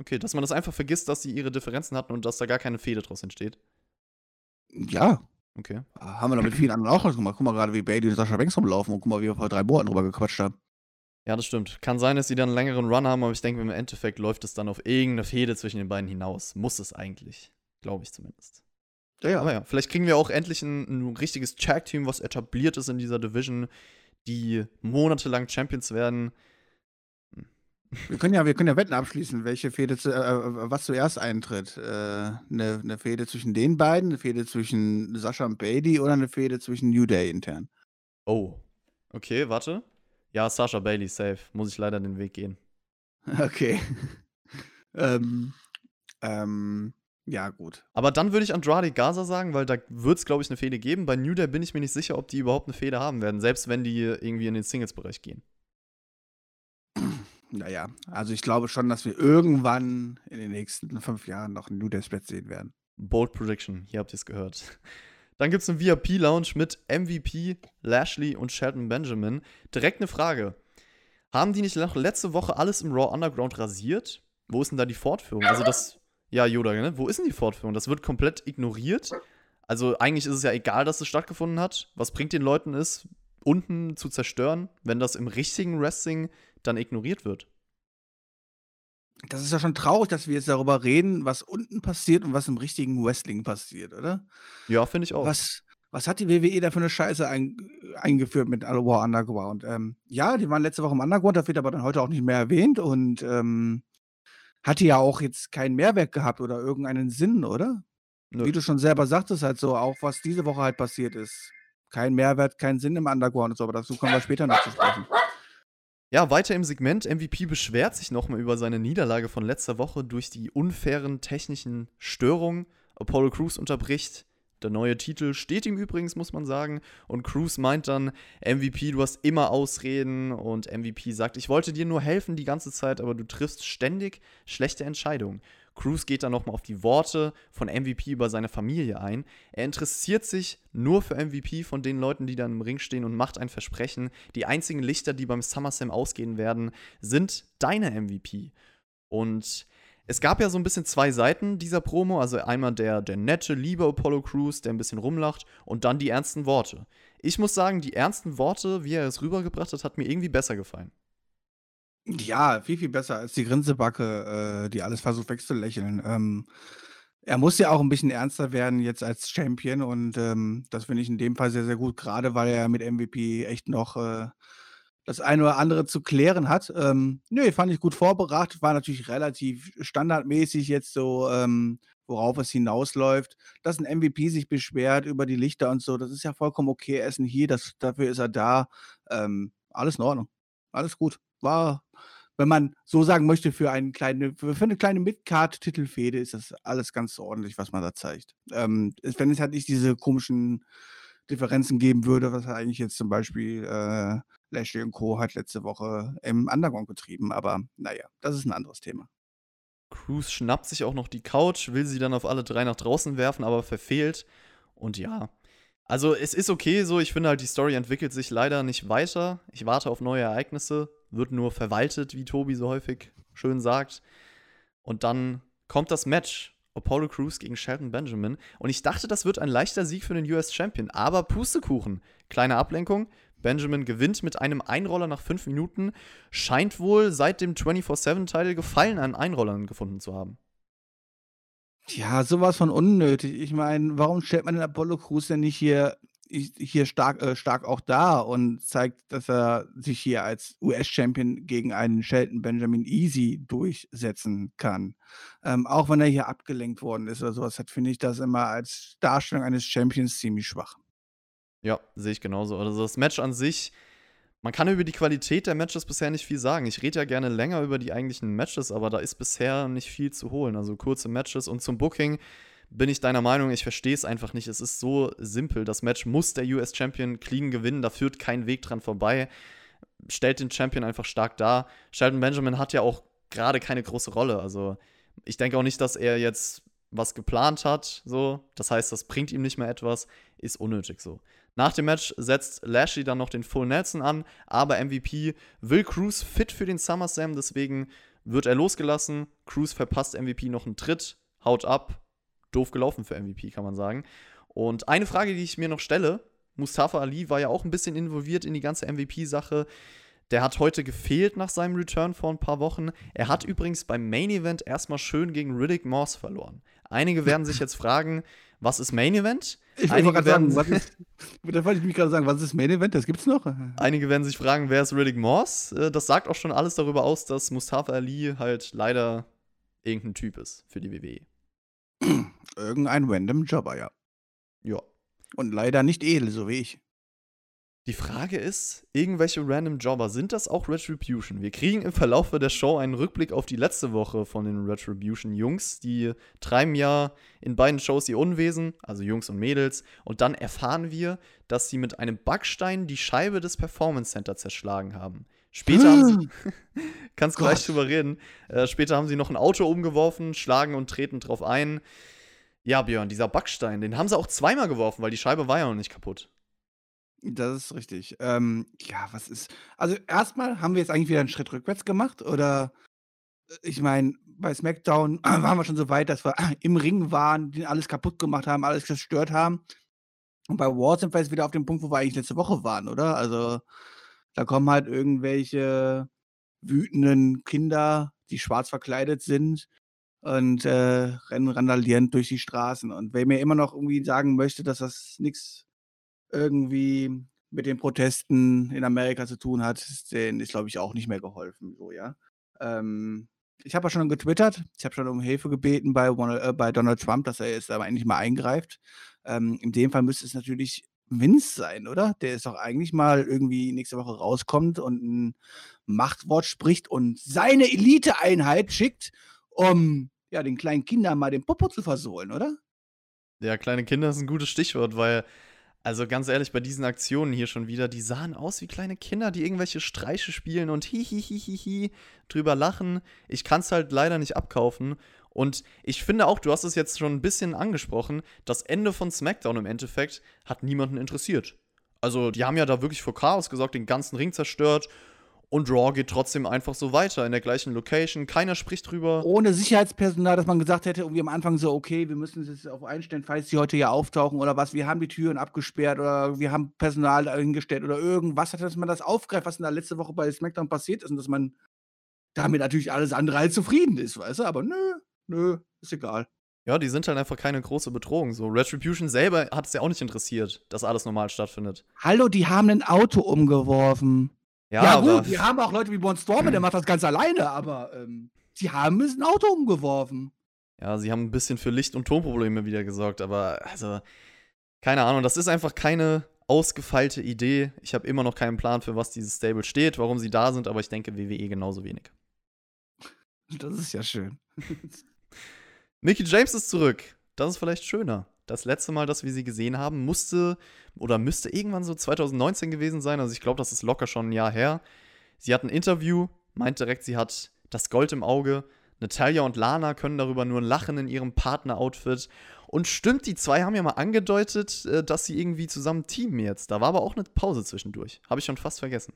Speaker 2: Okay, dass man das einfach vergisst, dass sie ihre Differenzen hatten und dass da gar keine Fehde draus entsteht.
Speaker 3: Ja,
Speaker 2: Okay.
Speaker 3: Haben wir doch mit vielen anderen auch gemacht. Guck mal gerade, wie Bailey und Sascha Banks rumlaufen und guck mal, wie wir vor drei Monaten drüber gequatscht haben.
Speaker 2: Ja, das stimmt. Kann sein, dass sie dann einen längeren Run haben, aber ich denke, im Endeffekt läuft es dann auf irgendeine Fehde zwischen den beiden hinaus. Muss es eigentlich. Glaube ich zumindest. Ja, ja. Aber ja, vielleicht kriegen wir auch endlich ein, ein richtiges Tag-Team, was etabliert ist in dieser Division, die monatelang Champions werden.
Speaker 3: Wir können ja, wir können ja Wetten abschließen, welche Fehde zu, äh, äh, was zuerst eintritt. Äh, eine, eine Fehde zwischen den beiden, eine Fehde zwischen Sascha und Bailey oder eine Fehde zwischen New Day intern.
Speaker 2: Oh. Okay, warte. Ja, Sascha Bailey, safe. Muss ich leider den Weg gehen.
Speaker 3: Okay. ähm, ähm, ja, gut.
Speaker 2: Aber dann würde ich Andrade Gaza sagen, weil da wird es, glaube ich, eine Fehde geben. Bei New Day bin ich mir nicht sicher, ob die überhaupt eine Fehde haben werden, selbst wenn die irgendwie in den Singles-Bereich gehen.
Speaker 3: Naja, also ich glaube schon, dass wir irgendwann in den nächsten fünf Jahren noch ein New Day Split sehen werden.
Speaker 2: Bold Prediction, hier habt ihr es gehört. Dann gibt es einen VIP-Lounge mit MVP, Lashley und Shelton Benjamin. Direkt eine Frage. Haben die nicht noch letzte Woche alles im Raw Underground rasiert? Wo ist denn da die Fortführung? Also das, ja, Yoda, ne? Wo ist denn die Fortführung? Das wird komplett ignoriert. Also eigentlich ist es ja egal, dass es stattgefunden hat. Was bringt den Leuten es, unten zu zerstören, wenn das im richtigen Wrestling dann ignoriert wird.
Speaker 3: Das ist ja schon traurig, dass wir jetzt darüber reden, was unten passiert und was im richtigen Wrestling passiert, oder?
Speaker 2: Ja, finde ich auch.
Speaker 3: Was, was hat die WWE da für eine Scheiße ein, eingeführt mit War Underground? Ähm, ja, die waren letzte Woche im Underground, da wird aber dann heute auch nicht mehr erwähnt und ähm, hatte ja auch jetzt keinen Mehrwert gehabt oder irgendeinen Sinn, oder? Nö. Wie du schon selber sagtest, halt so, auch was diese Woche halt passiert ist. Kein Mehrwert, kein Sinn im Underground und so, aber dazu kommen wir später noch zu sprechen.
Speaker 2: Ja, weiter im Segment. MVP beschwert sich nochmal über seine Niederlage von letzter Woche durch die unfairen technischen Störungen. Apollo Crews unterbricht. Der neue Titel steht ihm übrigens, muss man sagen. Und Cruz meint dann, MVP, du hast immer Ausreden. Und MVP sagt, ich wollte dir nur helfen die ganze Zeit, aber du triffst ständig schlechte Entscheidungen. Cruz geht dann nochmal auf die Worte von MVP über seine Familie ein. Er interessiert sich nur für MVP von den Leuten, die dann im Ring stehen und macht ein Versprechen. Die einzigen Lichter, die beim SummerSlam ausgehen werden, sind deine MVP. Und es gab ja so ein bisschen zwei Seiten dieser Promo. Also einmal der, der nette, liebe Apollo Crews, der ein bisschen rumlacht, und dann die ernsten Worte. Ich muss sagen, die ernsten Worte, wie er es rübergebracht hat, hat mir irgendwie besser gefallen.
Speaker 3: Ja, viel, viel besser als die Grinsebacke, äh, die alles versucht wegzulächeln. Ähm, er muss ja auch ein bisschen ernster werden jetzt als Champion und ähm, das finde ich in dem Fall sehr, sehr gut, gerade weil er mit MVP echt noch äh, das eine oder andere zu klären hat. Ähm, nö, fand ich gut vorbereitet, war natürlich relativ standardmäßig jetzt so, ähm, worauf es hinausläuft. Dass ein MVP sich beschwert über die Lichter und so, das ist ja vollkommen okay. Ist ein hier, das, dafür ist er da. Ähm, alles in Ordnung. Alles gut. War, wenn man so sagen möchte, für, einen kleine, für eine kleine Midcard-Titelfehde ist das alles ganz ordentlich, was man da zeigt. Ähm, wenn es halt nicht diese komischen Differenzen geben würde, was eigentlich jetzt zum Beispiel äh, Lashley und Co. hat letzte Woche im Underground getrieben. Aber naja, das ist ein anderes Thema.
Speaker 2: Cruz schnappt sich auch noch die Couch, will sie dann auf alle drei nach draußen werfen, aber verfehlt. Und ja, also es ist okay so. Ich finde halt, die Story entwickelt sich leider nicht weiter. Ich warte auf neue Ereignisse. Wird nur verwaltet, wie Tobi so häufig schön sagt. Und dann kommt das Match. Apollo Crews gegen Shelton Benjamin. Und ich dachte, das wird ein leichter Sieg für den US Champion. Aber Pustekuchen. Kleine Ablenkung. Benjamin gewinnt mit einem Einroller nach fünf Minuten. Scheint wohl seit dem 24-7-Title Gefallen an Einrollern gefunden zu haben.
Speaker 3: Ja, sowas von unnötig. Ich meine, warum stellt man den Apollo Crews denn nicht hier, hier stark, äh, stark auch da und zeigt, dass er sich hier als US-Champion gegen einen Shelton Benjamin easy durchsetzen kann? Ähm, auch wenn er hier abgelenkt worden ist oder sowas, finde ich das immer als Darstellung eines Champions ziemlich schwach.
Speaker 2: Ja, sehe ich genauso. Also das Match an sich, man kann über die Qualität der Matches bisher nicht viel sagen. Ich rede ja gerne länger über die eigentlichen Matches, aber da ist bisher nicht viel zu holen. Also kurze Matches und zum Booking bin ich deiner Meinung, ich verstehe es einfach nicht. Es ist so simpel. Das Match muss der US Champion clean gewinnen, da führt kein Weg dran vorbei. Stellt den Champion einfach stark dar. Sheldon Benjamin hat ja auch gerade keine große Rolle. Also ich denke auch nicht, dass er jetzt was geplant hat. So. Das heißt, das bringt ihm nicht mehr etwas. Ist unnötig so. Nach dem Match setzt Lashley dann noch den Full Nelson an, aber MVP will Cruz fit für den SummerSlam, deswegen wird er losgelassen. Cruz verpasst MVP noch einen Tritt, haut ab. Doof gelaufen für MVP, kann man sagen. Und eine Frage, die ich mir noch stelle: Mustafa Ali war ja auch ein bisschen involviert in die ganze MVP-Sache. Der hat heute gefehlt nach seinem Return vor ein paar Wochen. Er hat übrigens beim Main Event erstmal schön gegen Riddick Moss verloren. Einige werden sich jetzt fragen, was ist Main Event?
Speaker 3: Ich wollte gerade sagen, was ist, da wollte ich mich gerade sagen, was ist Main Event? Das gibt's noch?
Speaker 2: Einige werden sich fragen, wer ist Riddick Moss? Äh, das sagt auch schon alles darüber aus, dass Mustafa Ali halt leider irgendein Typ ist für die WWE.
Speaker 3: Irgendein random Jobber, ja.
Speaker 2: Ja.
Speaker 3: Und leider nicht edel, so wie ich.
Speaker 2: Die Frage ist, irgendwelche random Jobber, sind das auch Retribution? Wir kriegen im Verlauf der Show einen Rückblick auf die letzte Woche von den Retribution-Jungs. Die treiben ja in beiden Shows ihr Unwesen, also Jungs und Mädels. Und dann erfahren wir, dass sie mit einem Backstein die Scheibe des Performance Center zerschlagen haben. Später haben sie, kannst Gott. gleich drüber reden, äh, später haben sie noch ein Auto umgeworfen, schlagen und treten drauf ein. Ja, Björn, dieser Backstein, den haben sie auch zweimal geworfen, weil die Scheibe war ja noch nicht kaputt.
Speaker 3: Das ist richtig. Ähm, ja, was ist also, erstmal haben wir jetzt eigentlich wieder einen Schritt rückwärts gemacht oder äh, ich meine, bei SmackDown waren wir schon so weit, dass wir im Ring waren, den alles kaputt gemacht haben, alles zerstört haben. Und bei War sind wir jetzt wieder auf dem Punkt, wo wir eigentlich letzte Woche waren, oder? Also, da kommen halt irgendwelche wütenden Kinder, die schwarz verkleidet sind und, äh, rennen randalierend durch die Straßen. Und wer mir immer noch irgendwie sagen möchte, dass das nichts irgendwie mit den Protesten in Amerika zu tun hat, denen ist, glaube ich, auch nicht mehr geholfen. So, ja. Ähm, ich habe ja schon getwittert, ich habe schon um Hilfe gebeten bei, äh, bei Donald Trump, dass er jetzt aber endlich mal eingreift. Ähm, in dem Fall müsste es natürlich Vince sein, oder? Der ist doch eigentlich mal irgendwie nächste Woche rauskommt und ein Machtwort spricht und seine Eliteeinheit schickt, um ja den kleinen Kindern mal den Popo zu versohlen, oder?
Speaker 2: Ja, kleine Kinder ist ein gutes Stichwort, weil also ganz ehrlich, bei diesen Aktionen hier schon wieder, die sahen aus wie kleine Kinder, die irgendwelche Streiche spielen und hihihihihi drüber lachen. Ich kann es halt leider nicht abkaufen. Und ich finde auch, du hast es jetzt schon ein bisschen angesprochen, das Ende von SmackDown im Endeffekt hat niemanden interessiert. Also, die haben ja da wirklich für Chaos gesorgt, den ganzen Ring zerstört. Und Raw geht trotzdem einfach so weiter in der gleichen Location. Keiner spricht drüber.
Speaker 3: Ohne Sicherheitspersonal, dass man gesagt hätte, irgendwie am Anfang so, okay, wir müssen uns jetzt auf einstellen, falls die heute hier auftauchen oder was. Wir haben die Türen abgesperrt oder wir haben Personal dahingestellt oder irgendwas, dass man das aufgreift, was in der letzte Woche bei SmackDown passiert ist und dass man damit natürlich alles andere als zufrieden ist, weißt du? Aber nö, nö, ist egal.
Speaker 2: Ja, die sind halt einfach keine große Bedrohung. So, Retribution selber hat es ja auch nicht interessiert, dass alles normal stattfindet.
Speaker 3: Hallo, die haben ein Auto umgeworfen.
Speaker 2: Ja,
Speaker 3: Ja, gut, wir haben auch Leute wie Braun Strowman, der macht das ganz alleine, aber ähm, sie haben ein Auto umgeworfen.
Speaker 2: ja, sie haben ein bisschen für Licht- und Tonprobleme wieder gesorgt, aber also, keine Ahnung, das ist einfach keine ausgefeilte Idee. Ich habe immer noch keinen Plan, für was dieses Stable steht, warum sie da sind, aber ich denke WWE genauso wenig.
Speaker 3: Das ist ja schön.
Speaker 2: Mickey James ist zurück. Das ist vielleicht schöner. Das letzte Mal, dass wir sie gesehen haben, musste oder müsste irgendwann so 2019 gewesen sein. Also ich glaube, das ist locker schon ein Jahr her. Sie hat ein Interview, meint direkt, sie hat das Gold im Auge. Natalia und Lana können darüber nur lachen in ihrem Partner-Outfit. Und stimmt, die zwei haben ja mal angedeutet, äh, dass sie irgendwie zusammen teamen jetzt. Da war aber auch eine Pause zwischendurch. Habe ich schon fast vergessen.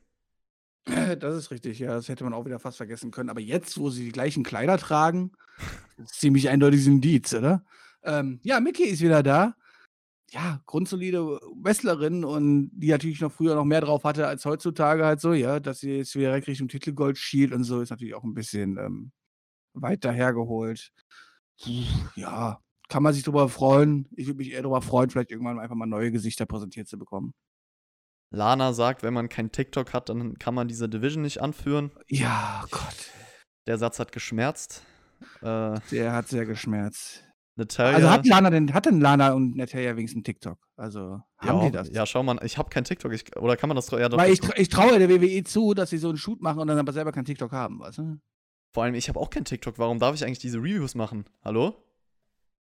Speaker 3: Das ist richtig, ja, das hätte man auch wieder fast vergessen können. Aber jetzt, wo sie die gleichen Kleider tragen, ist ziemlich eindeutiges Indiz, oder? Ähm, ja, Mickey ist wieder da. Ja, grundsolide Wrestlerin und die natürlich noch früher noch mehr drauf hatte als heutzutage halt so, ja, dass sie jetzt wieder direkt Richtung Titelgold schielt und so, ist natürlich auch ein bisschen ähm, weiter hergeholt. Ja, kann man sich drüber freuen. Ich würde mich eher drüber freuen, vielleicht irgendwann einfach mal neue Gesichter präsentiert zu bekommen.
Speaker 2: Lana sagt, wenn man kein TikTok hat, dann kann man diese Division nicht anführen.
Speaker 3: Ja, Gott,
Speaker 2: Der Satz hat geschmerzt. Äh,
Speaker 3: der hat sehr geschmerzt.
Speaker 2: Natalia.
Speaker 3: Also hat Lana denn, hat denn Lana und Natalia wenigstens TikTok? Also haben
Speaker 2: ja,
Speaker 3: die das?
Speaker 2: Ja, schau mal, ich habe kein TikTok. Ich, oder kann man das ja doch.
Speaker 3: Weil ich, ich traue der WWE zu, dass sie so einen Shoot machen und dann aber selber kein TikTok haben, weißt du?
Speaker 2: vor allem, ich habe auch kein TikTok. Warum darf ich eigentlich diese Reviews machen? Hallo?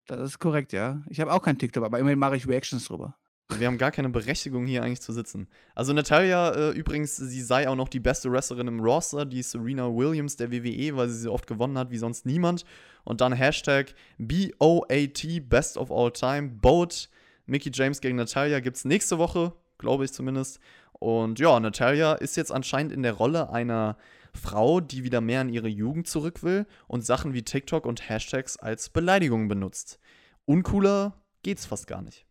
Speaker 3: Das ist korrekt, ja. Ich habe auch kein TikTok, aber immerhin mache ich Reactions drüber.
Speaker 2: Wir haben gar keine Berechtigung, hier eigentlich zu sitzen. Also, Natalia, äh, übrigens, sie sei auch noch die beste Wrestlerin im Roster, die Serena Williams der WWE, weil sie sie oft gewonnen hat wie sonst niemand. Und dann Hashtag BOAT, Best of All Time, Boat. Mickey James gegen Natalia gibt es nächste Woche, glaube ich zumindest. Und ja, Natalia ist jetzt anscheinend in der Rolle einer Frau, die wieder mehr in ihre Jugend zurück will und Sachen wie TikTok und Hashtags als Beleidigung benutzt. Uncooler geht's fast gar nicht.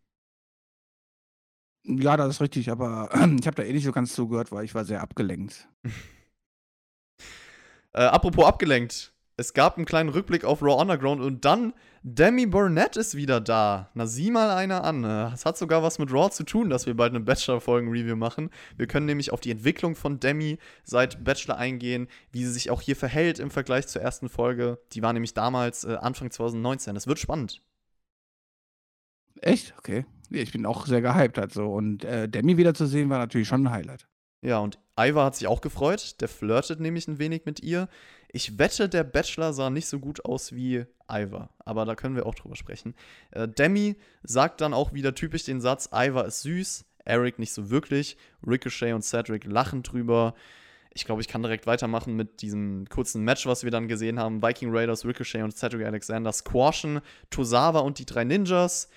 Speaker 3: Ja, das ist richtig, aber ich habe da eh nicht so ganz zugehört, weil ich war sehr abgelenkt.
Speaker 2: Äh, apropos abgelenkt. Es gab einen kleinen Rückblick auf Raw Underground und dann Demi Burnett ist wieder da. Na, sieh mal einer an. Äh, Es hat sogar was mit Raw zu tun, dass wir bald eine Bachelor-Folgen-Review machen. Wir können nämlich auf die Entwicklung von Demi seit Bachelor eingehen, wie sie sich auch hier verhält im Vergleich zur ersten Folge. Die war nämlich damals äh, Anfang 2019. Das wird spannend.
Speaker 3: Echt? Okay. Ich bin auch sehr gehypt halt. Und äh, Demi wiederzusehen war natürlich schon ein Highlight.
Speaker 2: Ja, und Ivar hat sich auch gefreut. Der flirtet nämlich ein wenig mit ihr. Ich wette, der Bachelor sah nicht so gut aus wie Ivar. Aber da können wir auch drüber sprechen. Äh, Demi sagt dann auch wieder typisch den Satz: Ivar ist süß, Eric nicht so wirklich. Ricochet und Cedric lachen drüber. Ich glaube, ich kann direkt weitermachen mit diesem kurzen Match, was wir dann gesehen haben. Viking Raiders, Ricochet und Cedric Alexander squashen Tosawa und die drei Ninjas.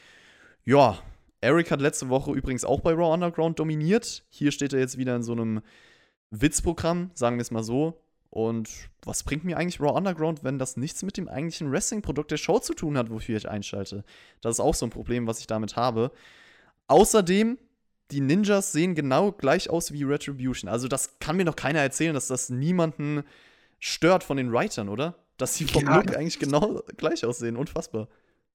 Speaker 2: Ja, Eric hat letzte Woche übrigens auch bei Raw Underground dominiert. Hier steht er jetzt wieder in so einem Witzprogramm, sagen wir es mal so. Und was bringt mir eigentlich Raw Underground, wenn das nichts mit dem eigentlichen Wrestling-Produkt der Show zu tun hat, wofür ich einschalte? Das ist auch so ein Problem, was ich damit habe. Außerdem, die Ninjas sehen genau gleich aus wie Retribution. Also, das kann mir noch keiner erzählen, dass das niemanden stört von den Writern, oder? Dass sie vom
Speaker 3: Ja,
Speaker 2: Look eigentlich genau gleich aussehen. Unfassbar.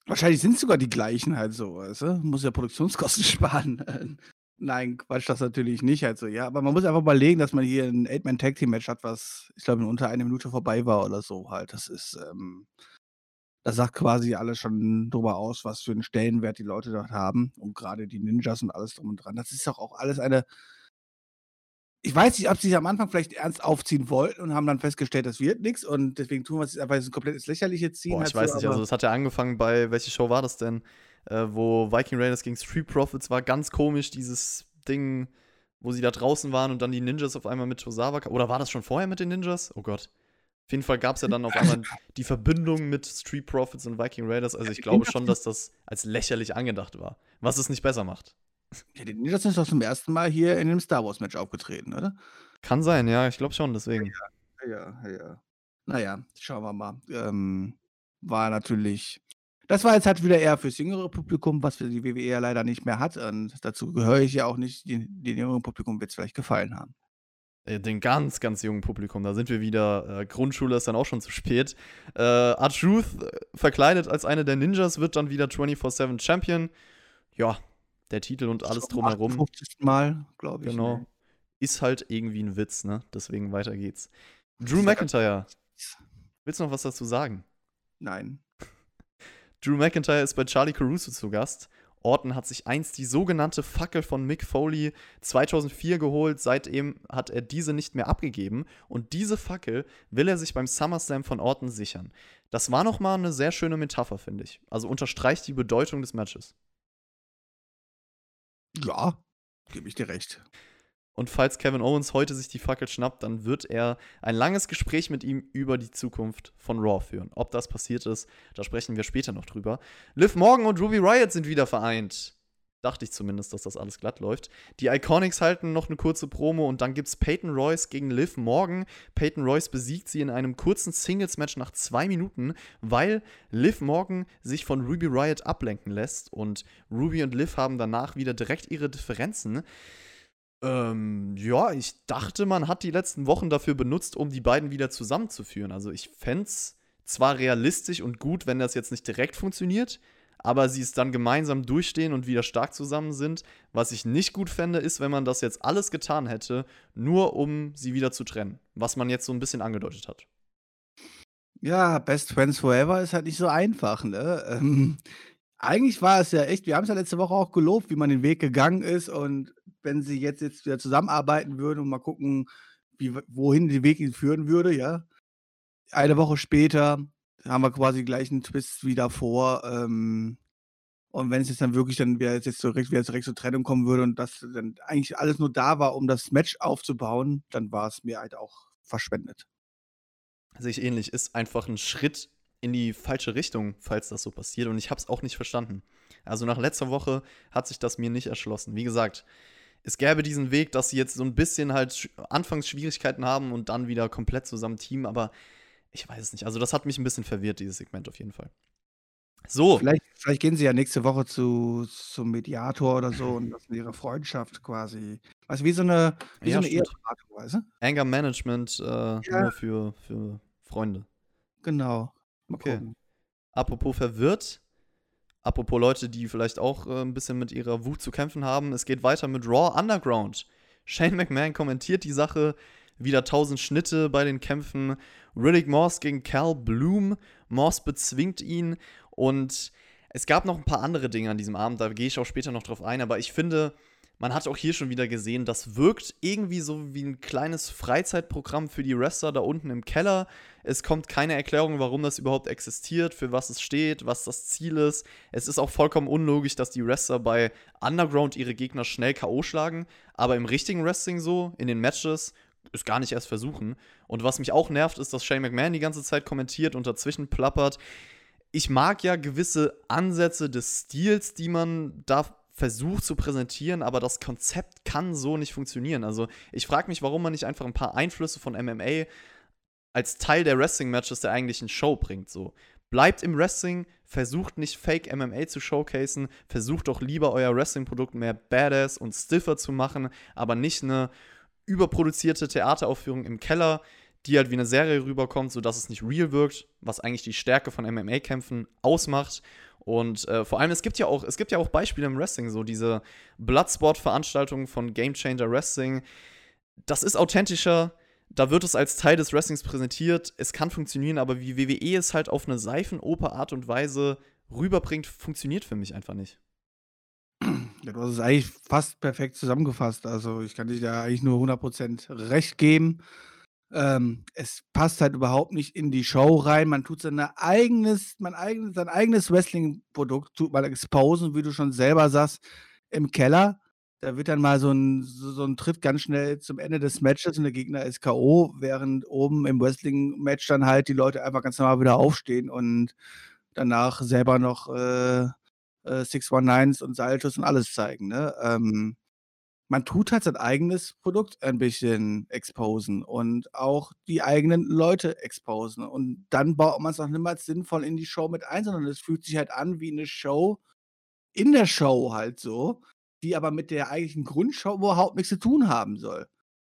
Speaker 3: Wahrscheinlich sind es sogar die gleichen halt so, weißt? Muss ja Produktionskosten sparen. Nein, Quatsch, das natürlich nicht halt so, ja. Aber man muss einfach überlegen, dass man hier ein Eight-Man-Tag-Team-Match hat, was, ich glaube, in unter einer Minute vorbei war oder so halt. Das ist, ähm, das sagt quasi alles schon drüber aus, was für einen Stellenwert die Leute dort haben. Und gerade die Ninjas und alles drum und dran. Das ist doch auch alles eine. Ich weiß nicht, ob sie sich am Anfang vielleicht ernst aufziehen wollten und haben dann festgestellt, das wird nichts und deswegen tun wir es einfach ein komplettes Lächerliche ziehen.
Speaker 2: Boah,
Speaker 3: halt
Speaker 2: ich weiß
Speaker 3: so,
Speaker 2: nicht, also das hat ja angefangen bei, welche Show war das denn? Äh, wo Viking Raiders gegen Street Profits war ganz komisch, dieses Ding, wo sie da draußen waren und dann die Ninjas auf einmal mit Tosawa. Oder war das schon vorher mit den Ninjas? Oh Gott. Auf jeden Fall gab es ja dann auf einmal die Verbindung mit Street Profits und Viking Raiders. Also ich glaube schon, dass das als lächerlich angedacht war. Was es nicht besser macht.
Speaker 3: Ja, die Ninjas sind doch zum ersten Mal hier in dem Star Wars Match aufgetreten, oder?
Speaker 2: Kann sein, ja, ich glaube schon, deswegen.
Speaker 3: Ja, ja, ja. Naja, schauen wir mal. Ähm, war natürlich. Das war jetzt halt wieder eher fürs jüngere Publikum, was für die WWE ja leider nicht mehr hat. Und dazu gehöre ich ja auch nicht. Den, den jüngeren Publikum wird es vielleicht gefallen haben.
Speaker 2: Äh, Den ganz, ganz jungen Publikum, da sind wir wieder. Äh, Grundschule ist dann auch schon zu spät. Äh, R-Truth, äh, verkleidet als eine der Ninjas, wird dann wieder 24-7 Champion. Ja, der Titel und alles drumherum.
Speaker 3: 58. Mal, glaube ich.
Speaker 2: Genau.
Speaker 3: ne?
Speaker 2: Ist halt irgendwie ein Witz, ne? Deswegen weiter geht's. Drew McIntyre, willst du noch was dazu sagen?
Speaker 3: Nein.
Speaker 2: Drew McIntyre ist bei Charlie Caruso zu Gast. Orton hat sich einst die sogenannte Fackel von Mick Foley 2004 geholt. Seitdem hat er diese nicht mehr abgegeben. Und diese Fackel will er sich beim SummerSlam von Orton sichern. Das war nochmal eine sehr schöne Metapher, finde ich. Also unterstreicht die Bedeutung des Matches.
Speaker 3: Ja, gebe ich dir recht.
Speaker 2: Und falls Kevin Owens heute sich die Fackel schnappt, dann wird er ein langes Gespräch mit ihm über die Zukunft von Raw führen. Ob das passiert ist, da sprechen wir später noch drüber. Liv Morgan und Ruby Riot sind wieder vereint. Dachte ich zumindest, dass das alles glatt läuft. Die Iconics halten noch eine kurze Promo und dann gibt's Peyton Royce gegen Liv Morgan. Peyton Royce besiegt sie in einem kurzen Singles-Match nach zwei Minuten, weil Liv Morgan sich von Ruby Riot ablenken lässt und Ruby und Liv haben danach wieder direkt ihre Differenzen. Ähm, ja, ich dachte, man hat die letzten Wochen dafür benutzt, um die beiden wieder zusammenzuführen. Also ich fände es zwar realistisch und gut, wenn das jetzt nicht direkt funktioniert, aber sie es dann gemeinsam durchstehen und wieder stark zusammen sind. Was ich nicht gut fände, ist, wenn man das jetzt alles getan hätte, nur um sie wieder zu trennen. Was man jetzt so ein bisschen angedeutet hat.
Speaker 3: Ja, Best Friends Forever ist halt nicht so einfach, ne? Ähm, eigentlich war es ja echt, wir haben es ja letzte Woche auch gelobt, wie man den Weg gegangen ist und wenn sie jetzt, jetzt wieder zusammenarbeiten würden und mal gucken, wie, wohin der Weg ihn führen würde, ja. Eine Woche später haben wir quasi gleich einen Twist wieder vor. Ähm, und wenn es jetzt dann wirklich dann wieder, jetzt direkt, wieder direkt zur Trennung kommen würde und das dann eigentlich alles nur da war, um das Match aufzubauen, dann war es mir halt auch verschwendet.
Speaker 2: Sehe ich ähnlich. Ist einfach ein Schritt in die falsche Richtung, falls das so passiert. Und ich habe es auch nicht verstanden. Also nach letzter Woche hat sich das mir nicht erschlossen. Wie gesagt, es gäbe diesen Weg, dass sie jetzt so ein bisschen halt anfangs Schwierigkeiten haben und dann wieder komplett zusammen teamen, aber ich weiß es nicht. Also das hat mich ein bisschen verwirrt, dieses Segment auf jeden Fall. So,
Speaker 3: Vielleicht, vielleicht gehen sie ja nächste Woche zu, zum Mediator oder so und lassen ihre Freundschaft quasi. Also wie so eine, wie
Speaker 2: Ja,
Speaker 3: so eine. Eheberatung, weißt du?
Speaker 2: Anger Management äh, nur für, für Freunde.
Speaker 3: Genau. Mal
Speaker 2: Okay.
Speaker 3: gucken.
Speaker 2: Apropos verwirrt, apropos Leute, die vielleicht auch äh, ein bisschen mit ihrer Wut zu kämpfen haben, es geht weiter mit Raw Underground. Shane McMahon kommentiert die Sache, wieder 1000 Schnitte bei den Kämpfen. Riddick Moss gegen Cal Bloom. Moss bezwingt ihn und es gab noch ein paar andere Dinge an diesem Abend, da gehe ich auch später noch drauf ein, aber ich finde, man hat auch hier schon wieder gesehen, das wirkt irgendwie so wie ein kleines Freizeitprogramm für die Wrestler da unten im Keller. Es kommt keine Erklärung, warum das überhaupt existiert, für was es steht, was das Ziel ist. Es ist auch vollkommen unlogisch, dass die Wrestler bei Underground ihre Gegner schnell K.O. schlagen, aber im richtigen Wrestling so, in den Matches, es gar nicht erst versuchen. Und was mich auch nervt, ist, dass Shane McMahon die ganze Zeit kommentiert und dazwischen plappert. Ich mag ja gewisse Ansätze des Stils, die man da versucht zu präsentieren, aber das Konzept kann so nicht funktionieren. Also ich frage mich, warum man nicht einfach ein paar Einflüsse von MMA als Teil der Wrestling-Matches der eigentlichen Show bringt. So. Bleibt im Wrestling, versucht nicht Fake MMA zu showcasen, versucht doch lieber euer Wrestling-Produkt mehr badass und stiffer zu machen, aber nicht eine überproduzierte Theateraufführung im Keller, die halt wie eine Serie rüberkommt, sodass es nicht real wirkt, was eigentlich die Stärke von MMA-Kämpfen ausmacht. Und äh, vor allem, es gibt ja auch, es gibt ja auch Beispiele im Wrestling, so diese Bloodsport-Veranstaltungen von Game Changer Wrestling. Das ist authentischer, da wird es als Teil des Wrestlings präsentiert, es kann funktionieren, aber wie WWE es halt auf eine Seifenoper-Art und Weise rüberbringt, funktioniert für mich einfach nicht.
Speaker 3: Ja, du hast es eigentlich fast perfekt zusammengefasst. Also ich kann dir da eigentlich nur 100% recht geben. Ähm, es passt halt überhaupt nicht in die Show rein. Man tut sein eigenes, mein eigenes, sein eigenes Wrestling-Produkt tut man exposen, wie du schon selber sagst, im Keller. Da wird dann mal so ein, so, so ein Tritt ganz schnell zum Ende des Matches und der Gegner ist K.O., während oben im Wrestling-Match dann halt die Leute einfach ganz normal wieder aufstehen und danach selber noch äh, äh, 619s und Saltos und alles zeigen, ne? Ähm, man tut halt sein eigenes Produkt ein bisschen exposen und auch die eigenen Leute exposen. Und dann baut man es auch niemals sinnvoll in die Show mit ein, sondern es fühlt sich halt an wie eine Show in der Show halt so, die aber mit der eigentlichen Grundshow überhaupt nichts zu tun haben soll.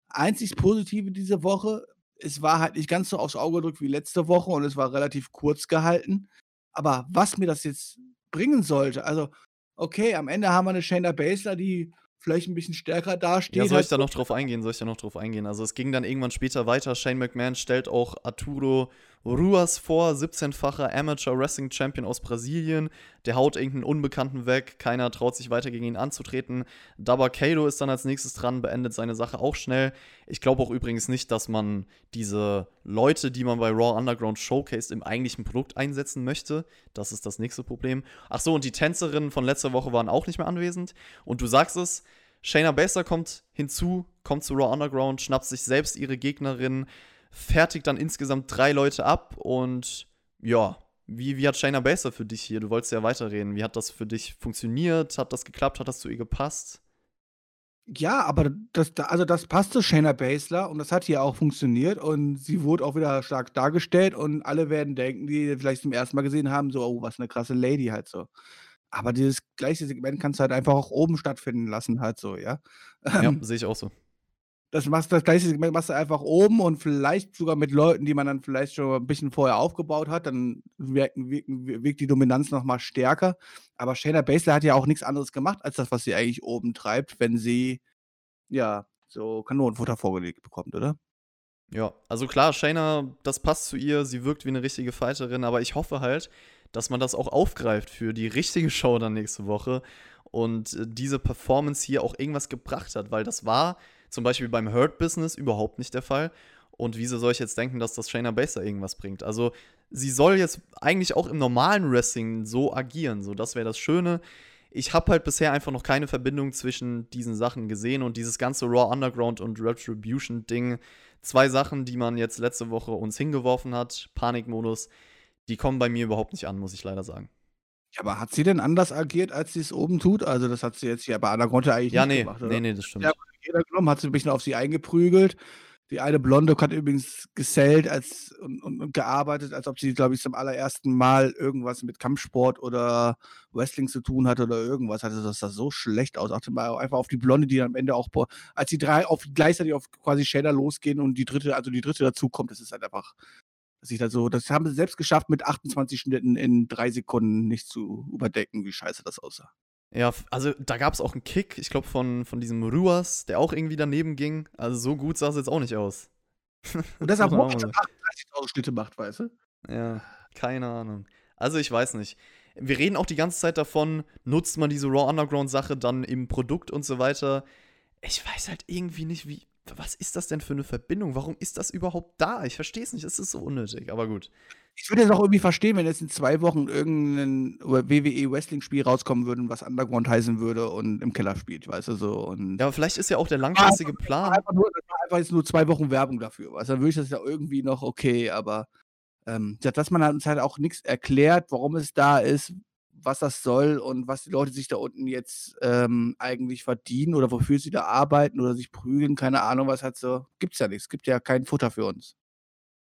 Speaker 3: Einzig Positive diese Woche, es war halt nicht ganz so aufs Auge gedrückt wie letzte Woche und es war relativ kurz gehalten. Aber was mir das jetzt bringen sollte, also, okay, am Ende haben wir eine Shayna Baszler, die vielleicht ein bisschen stärker dasteht.
Speaker 2: Ja, soll ich da noch drauf eingehen? Soll ich da noch drauf eingehen? Also es ging dann irgendwann später weiter. Shane McMahon stellt auch Arturo Ruas vor, 17-facher Amateur Wrestling Champion aus Brasilien. Der haut irgendeinen Unbekannten weg. Keiner traut sich weiter gegen ihn anzutreten. Dabakado ist dann als nächstes dran, beendet seine Sache auch schnell. Ich glaube auch übrigens nicht, dass man diese Leute, die man bei Raw Underground showcased, im eigentlichen Produkt einsetzen möchte. Das ist das nächste Problem. Ach so, und die Tänzerinnen von letzter Woche waren auch nicht mehr anwesend. Und du sagst es, Shayna Baszler kommt hinzu, kommt zu Raw Underground, schnappt sich selbst ihre Gegnerin, fertigt dann insgesamt drei Leute ab und ja, wie, wie hat Shayna Baszler für dich hier? Du wolltest ja weiterreden. Wie hat das für dich funktioniert? Hat das geklappt? Hat das zu ihr gepasst?
Speaker 3: Ja, aber das, da- also das passte Shayna Baszler und das hat hier auch funktioniert und sie wurde auch wieder stark dargestellt und alle werden denken, die vielleicht zum ersten Mal gesehen haben, so, oh, was eine krasse Lady halt so. Aber dieses gleiche Segment kannst du halt einfach auch oben stattfinden lassen, halt so, ja.
Speaker 2: Ja,
Speaker 3: Ähm,
Speaker 2: sehe ich auch so.
Speaker 3: Das machst das gleiche machst du einfach oben und vielleicht sogar mit Leuten, die man dann vielleicht schon ein bisschen vorher aufgebaut hat, dann wirken, wirkt die Dominanz noch mal stärker. Aber Shayna Baszler hat ja auch nichts anderes gemacht, als das, was sie eigentlich oben treibt, wenn sie, ja, so Kanonenfutter vorgelegt bekommt, oder?
Speaker 2: Ja, also klar, Shayna, das passt zu ihr, sie wirkt wie eine richtige Fighterin, aber ich hoffe halt, dass man das auch aufgreift für die richtige Show dann nächste Woche und äh, diese Performance hier auch irgendwas gebracht hat, weil das war zum Beispiel beim Hurt Business überhaupt nicht der Fall. Und wieso soll ich jetzt denken, dass das Shayna Baszler irgendwas bringt? Also, sie soll jetzt eigentlich auch im normalen Wrestling so agieren, so das wäre das Schöne. Ich habe halt bisher einfach noch keine Verbindung zwischen diesen Sachen gesehen und dieses ganze Raw Underground und Retribution Ding zwei Sachen, die man jetzt letzte Woche uns hingeworfen hat, Panikmodus, die kommen bei mir überhaupt nicht an, muss ich leider sagen.
Speaker 3: Ja, aber hat sie denn anders agiert, als sie es oben tut? Also, das hat sie jetzt ja bei Underground ja eigentlich
Speaker 2: Ja,
Speaker 3: nicht
Speaker 2: nee,
Speaker 3: gemacht, oder?
Speaker 2: nee, nee, das stimmt.
Speaker 3: Ja, jeder genommen, hat sie ein bisschen auf sie eingeprügelt. Die eine Blonde hat übrigens gesellt als, und, und, gearbeitet, als ob sie, glaube ich, zum allerersten Mal irgendwas mit Kampfsport oder Wrestling zu tun hatte oder irgendwas hatte. Das sah so schlecht aus. Achte mal einfach auf die Blonde, die dann am Ende auch, als die drei auf gleichzeitig auf quasi Shader losgehen und die dritte, also die dritte dazukommt, das ist halt einfach, dass ich da so, das haben sie selbst geschafft, mit 28 Schnitten in drei Sekunden nicht zu überdecken, wie scheiße das aussah.
Speaker 2: Ja, also da gab es auch einen Kick, ich glaube, von, von diesem Ruas, der auch irgendwie daneben ging. Also so gut sah es jetzt auch nicht aus.
Speaker 3: Und das
Speaker 2: muss
Speaker 3: auch
Speaker 2: man auch
Speaker 3: Moritz
Speaker 2: mal
Speaker 3: 38.000 Schnitte macht, weißt du?
Speaker 2: Ja, keine Ahnung. Also ich weiß nicht. Wir reden auch die ganze Zeit davon, nutzt man diese Raw Underground Sache dann im Produkt und so weiter. Ich weiß halt irgendwie nicht, wie. Was ist das denn für eine Verbindung? Warum ist das überhaupt da? Ich verstehe es nicht. Es ist so unnötig, aber gut.
Speaker 3: Ich würde jetzt auch irgendwie verstehen, wenn jetzt in zwei Wochen irgendein WWE Wrestling Spiel rauskommen würde, was Underground heißen würde und im Keller spielt, weißt du so. Und
Speaker 2: Ja, aber vielleicht ist ja auch der langfristige Plan.
Speaker 3: einfach, nur, einfach jetzt nur zwei Wochen Werbung dafür, weißt du. Dann würde ich das ja irgendwie noch okay, aber ähm, dass man uns halt auch nichts erklärt, warum es da ist, was das soll und was die Leute sich da unten jetzt ähm, eigentlich verdienen oder wofür sie da arbeiten oder sich prügeln, keine Ahnung, was halt so. Gibt's ja nichts, gibt ja kein Futter für uns.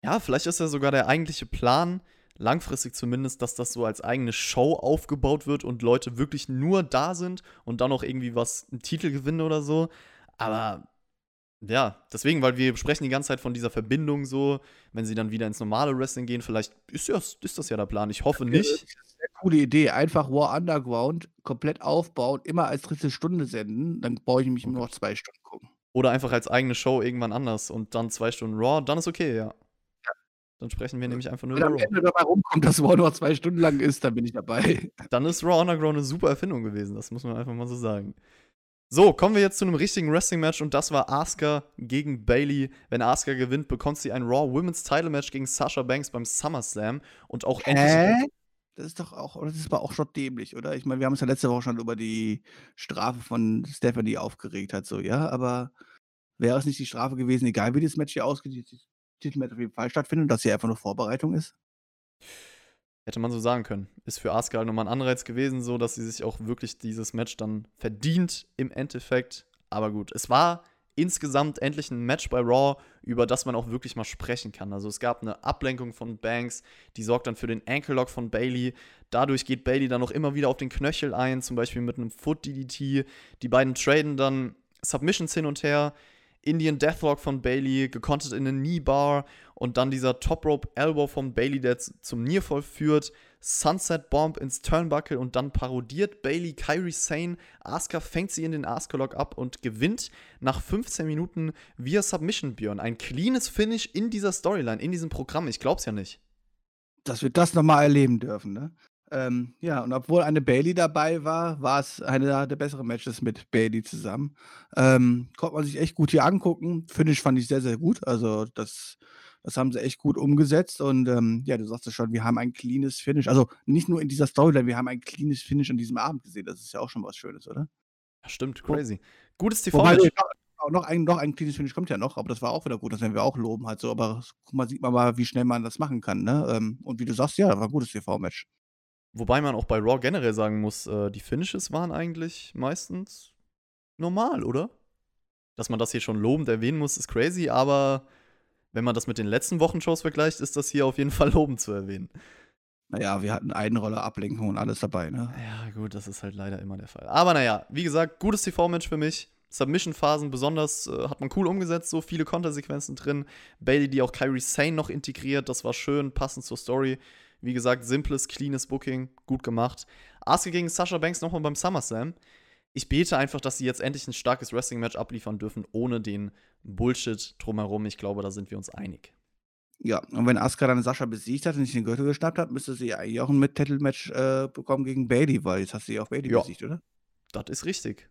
Speaker 2: Ja, vielleicht ist ja sogar der eigentliche Plan, langfristig zumindest, dass das so als eigene Show aufgebaut wird und Leute wirklich nur da sind und dann noch irgendwie was, einen Titel gewinnen oder so. Aber ja, deswegen, weil wir sprechen die ganze Zeit von dieser Verbindung so, wenn sie dann wieder ins normale Wrestling gehen, vielleicht ist das, ist das ja der Plan. Ich hoffe nicht.
Speaker 3: Sehr coole Idee. Einfach War Underground komplett aufbauen, immer als dritte Stunde senden. Dann brauche ich mich nur noch zwei Stunden gucken.
Speaker 2: Oder einfach als eigene Show irgendwann anders und dann zwei Stunden Raw, dann ist okay, ja. Dann sprechen wir nämlich einfach nur
Speaker 3: Wenn
Speaker 2: über
Speaker 3: am
Speaker 2: Raw.
Speaker 3: Ende dabei rumkommt, dass War nur zwei Stunden lang ist, dann bin ich dabei.
Speaker 2: Dann ist Raw Underground eine super Erfindung gewesen, das muss man einfach mal so sagen. So, kommen wir jetzt zu einem richtigen Wrestling-Match und das war Asuka gegen Bailey. Wenn Asuka gewinnt, bekommt sie ein Raw Women's Title Match gegen Sasha Banks beim SummerSlam und auch endlich.
Speaker 3: Hä? Das ist doch auch, das ist aber auch schon dämlich, oder? Ich meine, wir haben uns ja letzte Woche schon über die Strafe von Stephanie aufgeregt, hat so, ja, aber wäre es nicht die Strafe gewesen, egal wie das Match hier ausgeht, Titelmatch auf jeden Fall stattfindet, dass hier einfach nur Vorbereitung ist?
Speaker 2: Hätte man so sagen können. Ist für Asuka nochmal ein Anreiz gewesen, so dass sie sich auch wirklich dieses Match dann verdient im Endeffekt. Aber gut, es war insgesamt endlich ein Match bei Raw, über das man auch wirklich mal sprechen kann. Also es gab eine Ablenkung von Banks, die sorgt dann für den Ankle Lock von Bailey. Dadurch geht Bailey dann auch immer wieder auf den Knöchel ein, zum Beispiel mit einem Foot DDT. Die beiden traden dann Submissions hin und her. Indian Deathlock von Bailey, gekontert in eine Knee Bar und dann dieser Top Rope Elbow von Bailey, der zum Nearfall führt. Sunset Bomb ins Turnbuckle und dann parodiert Bailey Kyrie Sane. Asuka fängt sie in den Asuka Lock ab und gewinnt nach 15 Minuten via Submission Björn. Ein cleanes Finish in dieser Storyline, in diesem Programm. Ich glaub's ja nicht.
Speaker 3: Dass wir das nochmal erleben dürfen, ne? Ähm, ja, und obwohl eine Bailey dabei war, war es einer der besseren Matches mit Bailey zusammen. Ähm, konnte man sich echt gut hier angucken. Finish fand ich sehr, sehr gut. Also, das das haben sie echt gut umgesetzt und ähm, ja, du sagst es schon, wir haben ein cleanes Finish. Also nicht nur in dieser Storyline, wir haben ein cleanes Finish an diesem Abend gesehen. Das ist ja auch schon was Schönes, oder?
Speaker 2: Ja, stimmt, crazy. Gutes tv Wobei,
Speaker 3: noch ein, noch ein cleanes Finish kommt ja noch, aber das war auch wieder gut, das werden wir auch loben halt so. Aber guck mal, sieht man mal, wie schnell man das machen kann, ne? Ähm, und wie du sagst, ja, war ein gutes TV-Match.
Speaker 2: Wobei man auch bei Raw generell sagen muss, äh, die Finishes waren eigentlich meistens normal, oder? Dass man das hier schon lobend erwähnen muss, ist crazy, aber wenn man das mit den letzten Wochenshows vergleicht, ist das hier auf jeden Fall lobend zu erwähnen.
Speaker 3: Naja, wir hatten Einroller, Ablenkung und alles dabei, ne?
Speaker 2: Ja, gut, das ist halt leider immer der Fall. Aber naja, wie gesagt, gutes TV-Match für mich. Submission-Phasen besonders äh, hat man cool umgesetzt, so viele Kontersequenzen drin. Bailey, die auch Kyrie Sane noch integriert, das war schön, passend zur Story. Wie gesagt, simples, cleanes Booking, gut gemacht. Asuka gegen Sasha Banks nochmal beim SummerSlam ich bete einfach, dass sie jetzt endlich ein starkes Wrestling-Match abliefern dürfen, ohne den Bullshit drumherum. Ich glaube, da sind wir uns einig.
Speaker 3: Ja, und wenn Asuka dann Sascha besiegt hat und sich den Gürtel geschnappt hat, müsste sie eigentlich auch ein Mit-Title-Match äh, bekommen gegen Bailey, weil jetzt hast du ja auch Bailey ja, besiegt, oder?
Speaker 2: Das ist richtig.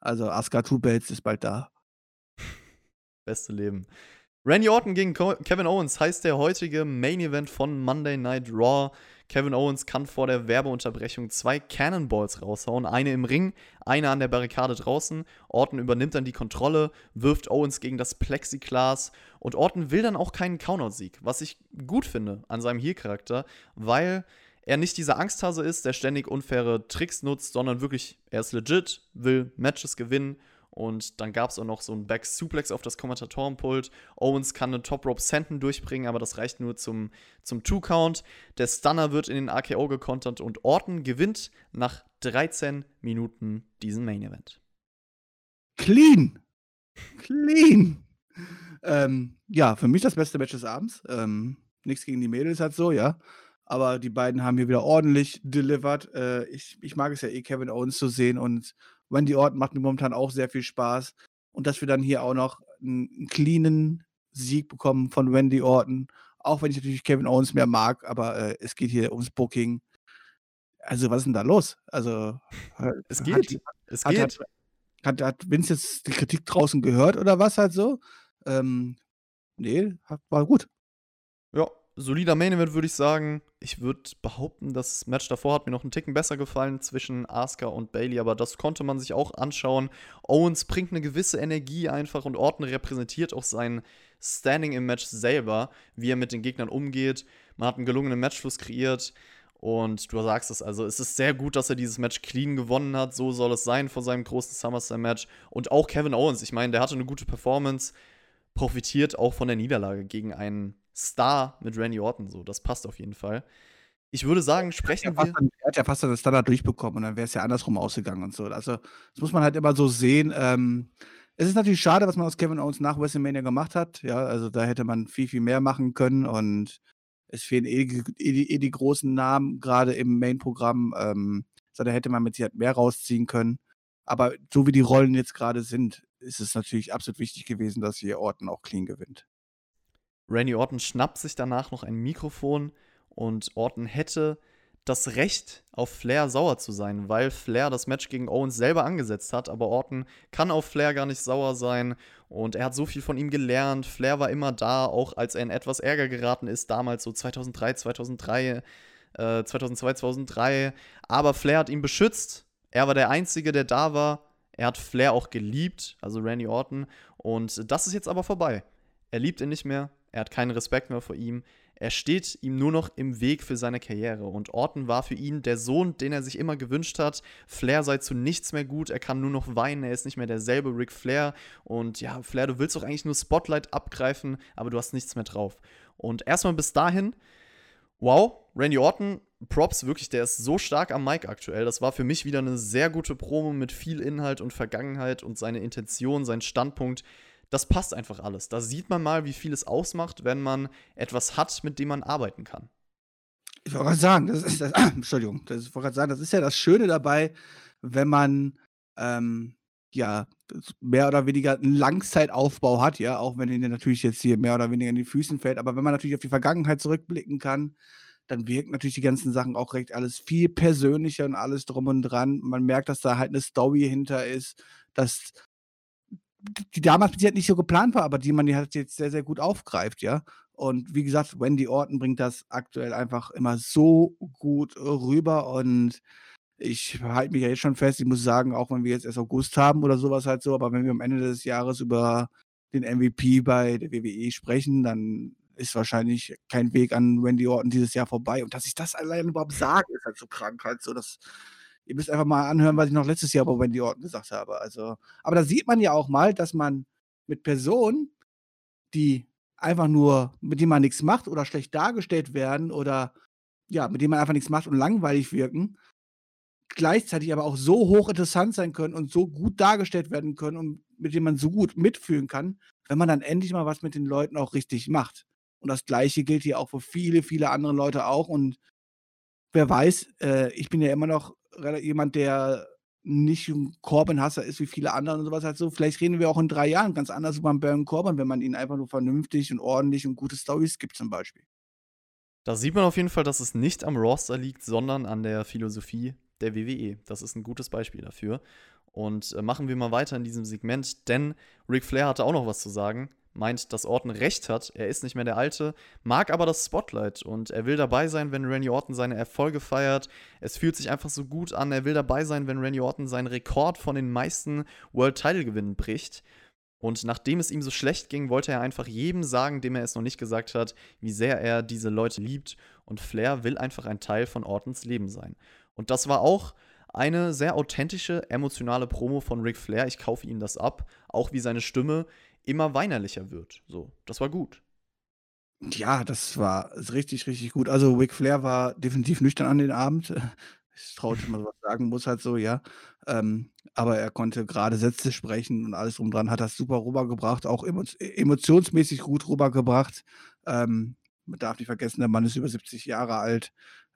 Speaker 3: Also Asuka Two Belts ist bald da.
Speaker 2: Beste Leben. Randy Orton gegen Kevin Owens heißt der heutige Main Event von Monday Night Raw. Kevin Owens kann vor der Werbeunterbrechung zwei Cannonballs raushauen. Eine im Ring, eine an der Barrikade draußen. Orton übernimmt dann die Kontrolle, wirft Owens gegen das Plexiglas und Orton will dann auch keinen Counter-Sieg, was ich gut finde an seinem Heel-Charakter, weil er nicht dieser Angsthase ist, der ständig unfaire Tricks nutzt, sondern wirklich, er ist legit, will Matches gewinnen und dann gab es auch noch so einen Back-Suplex auf das Kommentatorenpult. Owens kann einen Top Rope Senten durchbringen, aber das reicht nur zum, zum Two-Count. Der Stunner wird in den AKO gekontert und Orton gewinnt nach 13 Minuten diesen Main Event.
Speaker 3: Clean! Clean! ähm, ja, für mich das beste Match des Abends. Ähm, nichts gegen die Mädels halt so, ja. Aber die beiden haben hier wieder ordentlich delivered. Äh, ich, ich mag es ja eh, Kevin Owens zu sehen und Wendy Orton macht mir momentan auch sehr viel Spaß. Und dass wir dann hier auch noch einen, einen cleanen Sieg bekommen von Wendy Orton. Auch wenn ich natürlich Kevin Owens mehr mag, aber äh, es geht hier ums Booking. Also, was ist denn da los? Also,
Speaker 2: es geht. Hat, es
Speaker 3: hat, geht. Hat, hat, Vince jetzt die Kritik draußen gehört oder was halt so? Ähm, nee, war gut.
Speaker 2: Solider Main Event, würde ich sagen. Ich würde behaupten, das Match davor hat mir noch einen Ticken besser gefallen zwischen Asuka und Bailey, aber das konnte man sich auch anschauen. Owens bringt eine gewisse Energie einfach und Orton repräsentiert auch sein Standing im Match selber, wie er mit den Gegnern umgeht. Man hat einen gelungenen Matchfluss kreiert. Und du sagst es, also es ist sehr gut, dass er dieses Match clean gewonnen hat. So soll es sein vor seinem großen SummerSlam-Match. Und auch Kevin Owens, ich meine, der hatte eine gute Performance, profitiert auch von der Niederlage gegen einen Star mit Randy Orton. So, das passt auf jeden Fall. Ich würde sagen, sprechen
Speaker 3: er wir. Dann, er hat ja fast das Standard durchbekommen und dann wäre es ja andersrum ausgegangen und so. Also, das muss man halt immer so sehen. Ähm, es ist natürlich schade, was man aus Kevin Owens nach WrestleMania gemacht hat. Ja, also da hätte man viel, viel mehr machen können und es fehlen eh, eh, eh die großen Namen, gerade im Main-Programm. Ähm, so, da hätte man mit Sicherheit mehr rausziehen können. Aber so wie die Rollen jetzt gerade sind, ist es natürlich absolut wichtig gewesen, dass hier Orton auch clean gewinnt.
Speaker 2: Randy Orton schnappt sich danach noch ein Mikrofon und Orton hätte das Recht, auf Flair sauer zu sein, weil Flair das Match gegen Owens selber angesetzt hat, aber Orton kann auf Flair gar nicht sauer sein und er hat so viel von ihm gelernt. Flair war immer da, auch als er in etwas Ärger geraten ist, damals so 2003, 2003, äh, 2002, 2003. Aber Flair hat ihn beschützt. Er war der Einzige, der da war. Er hat Flair auch geliebt, also Randy Orton. Und das ist jetzt aber vorbei. Er liebt ihn nicht mehr. Er hat keinen Respekt mehr vor ihm. Er steht ihm nur noch im Weg für seine Karriere und Orton war für ihn der Sohn, den er sich immer gewünscht hat. Flair sei zu nichts mehr gut, er kann nur noch weinen, er ist nicht mehr derselbe Ric Flair und ja, Flair, du willst doch eigentlich nur Spotlight abgreifen, aber du hast nichts mehr drauf. Und erstmal bis dahin, wow, Randy Orton, Props, wirklich, der ist so stark am Mic aktuell. Das war für mich wieder eine sehr gute Promo mit viel Inhalt und Vergangenheit und seine Intention, sein Standpunkt das passt einfach alles. Da sieht man mal, wie viel es ausmacht, wenn man etwas hat, mit dem man arbeiten kann.
Speaker 3: Ich wollte gerade sagen, das ist das, Entschuldigung, das, ich wollte sagen, das ist ja das Schöne dabei, wenn man ähm, ja mehr oder weniger einen Langzeitaufbau hat, ja, auch wenn ihnen natürlich jetzt hier mehr oder weniger in die Füßen fällt, aber wenn man natürlich auf die Vergangenheit zurückblicken kann, dann wirken natürlich die ganzen Sachen auch recht alles viel persönlicher und alles drum und dran. Man merkt, dass da halt eine Story hinter ist, dass die damals bis jetzt nicht so geplant war, aber die man halt jetzt sehr, sehr gut aufgreift, ja. Und wie gesagt, Wendy Orton bringt das aktuell einfach immer so gut rüber und ich halte mich ja jetzt schon fest, ich muss sagen, auch wenn wir jetzt erst August haben oder sowas halt so, aber wenn wir am Ende des Jahres über den MVP bei der WWE sprechen, dann ist wahrscheinlich kein Weg an Wendy Orton dieses Jahr vorbei. Und dass ich das allein überhaupt sage, ist halt so krank halt so. Das, ihr müsst einfach mal anhören, was ich noch letztes Jahr bei Wendy Orton gesagt habe. Also, aber da sieht man ja auch mal, dass man mit Personen, die einfach nur, mit denen man nichts macht oder schlecht dargestellt werden oder ja, mit denen man einfach nichts macht und langweilig wirken, gleichzeitig aber auch so hochinteressant sein können und so gut dargestellt werden können und mit denen man so gut mitfühlen kann, wenn man dann endlich mal was mit den Leuten auch richtig macht. Und das Gleiche gilt hier auch für viele, viele andere Leute auch. Und wer weiß, äh, ich bin ja immer noch jemand, der nicht ein Corbin-Hasser ist wie viele andere und sowas halt so. Vielleicht reden wir auch in drei Jahren ganz anders über einen Baron Corbin, wenn man ihn einfach nur vernünftig und ordentlich und gute Stories gibt zum Beispiel.
Speaker 2: Da sieht man auf jeden Fall, dass es nicht am Roster liegt, sondern an der Philosophie der WWE. Das ist ein gutes Beispiel dafür. Und äh, machen wir mal weiter in diesem Segment, denn Ric Flair hatte auch noch was zu sagen meint, dass Orton recht hat. Er ist nicht mehr der Alte, mag aber das Spotlight und er will dabei sein, wenn Randy Orton seine Erfolge feiert. Es fühlt sich einfach so gut an. Er will dabei sein, wenn Randy Orton seinen Rekord von den meisten World Title Gewinnen bricht. Und nachdem es ihm so schlecht ging, wollte er einfach jedem sagen, dem er es noch nicht gesagt hat, wie sehr er diese Leute liebt. Und Flair will einfach ein Teil von Ortons Leben sein. Und das war auch eine sehr authentische, emotionale Promo von Ric Flair. Ich kaufe ihm das ab. Auch wie seine Stimme immer weinerlicher wird. So, das war gut.
Speaker 3: Ja, das war richtig, richtig gut. Also Ric Flair war definitiv nüchtern an den Abend. Ich traue mal so was sagen muss, halt so, ja. Ähm, aber er konnte gerade Sätze sprechen und alles drum dran, hat das super rübergebracht, auch emotionsmäßig gut rübergebracht. Ähm, man darf nicht vergessen, der Mann ist über 70 Jahre alt.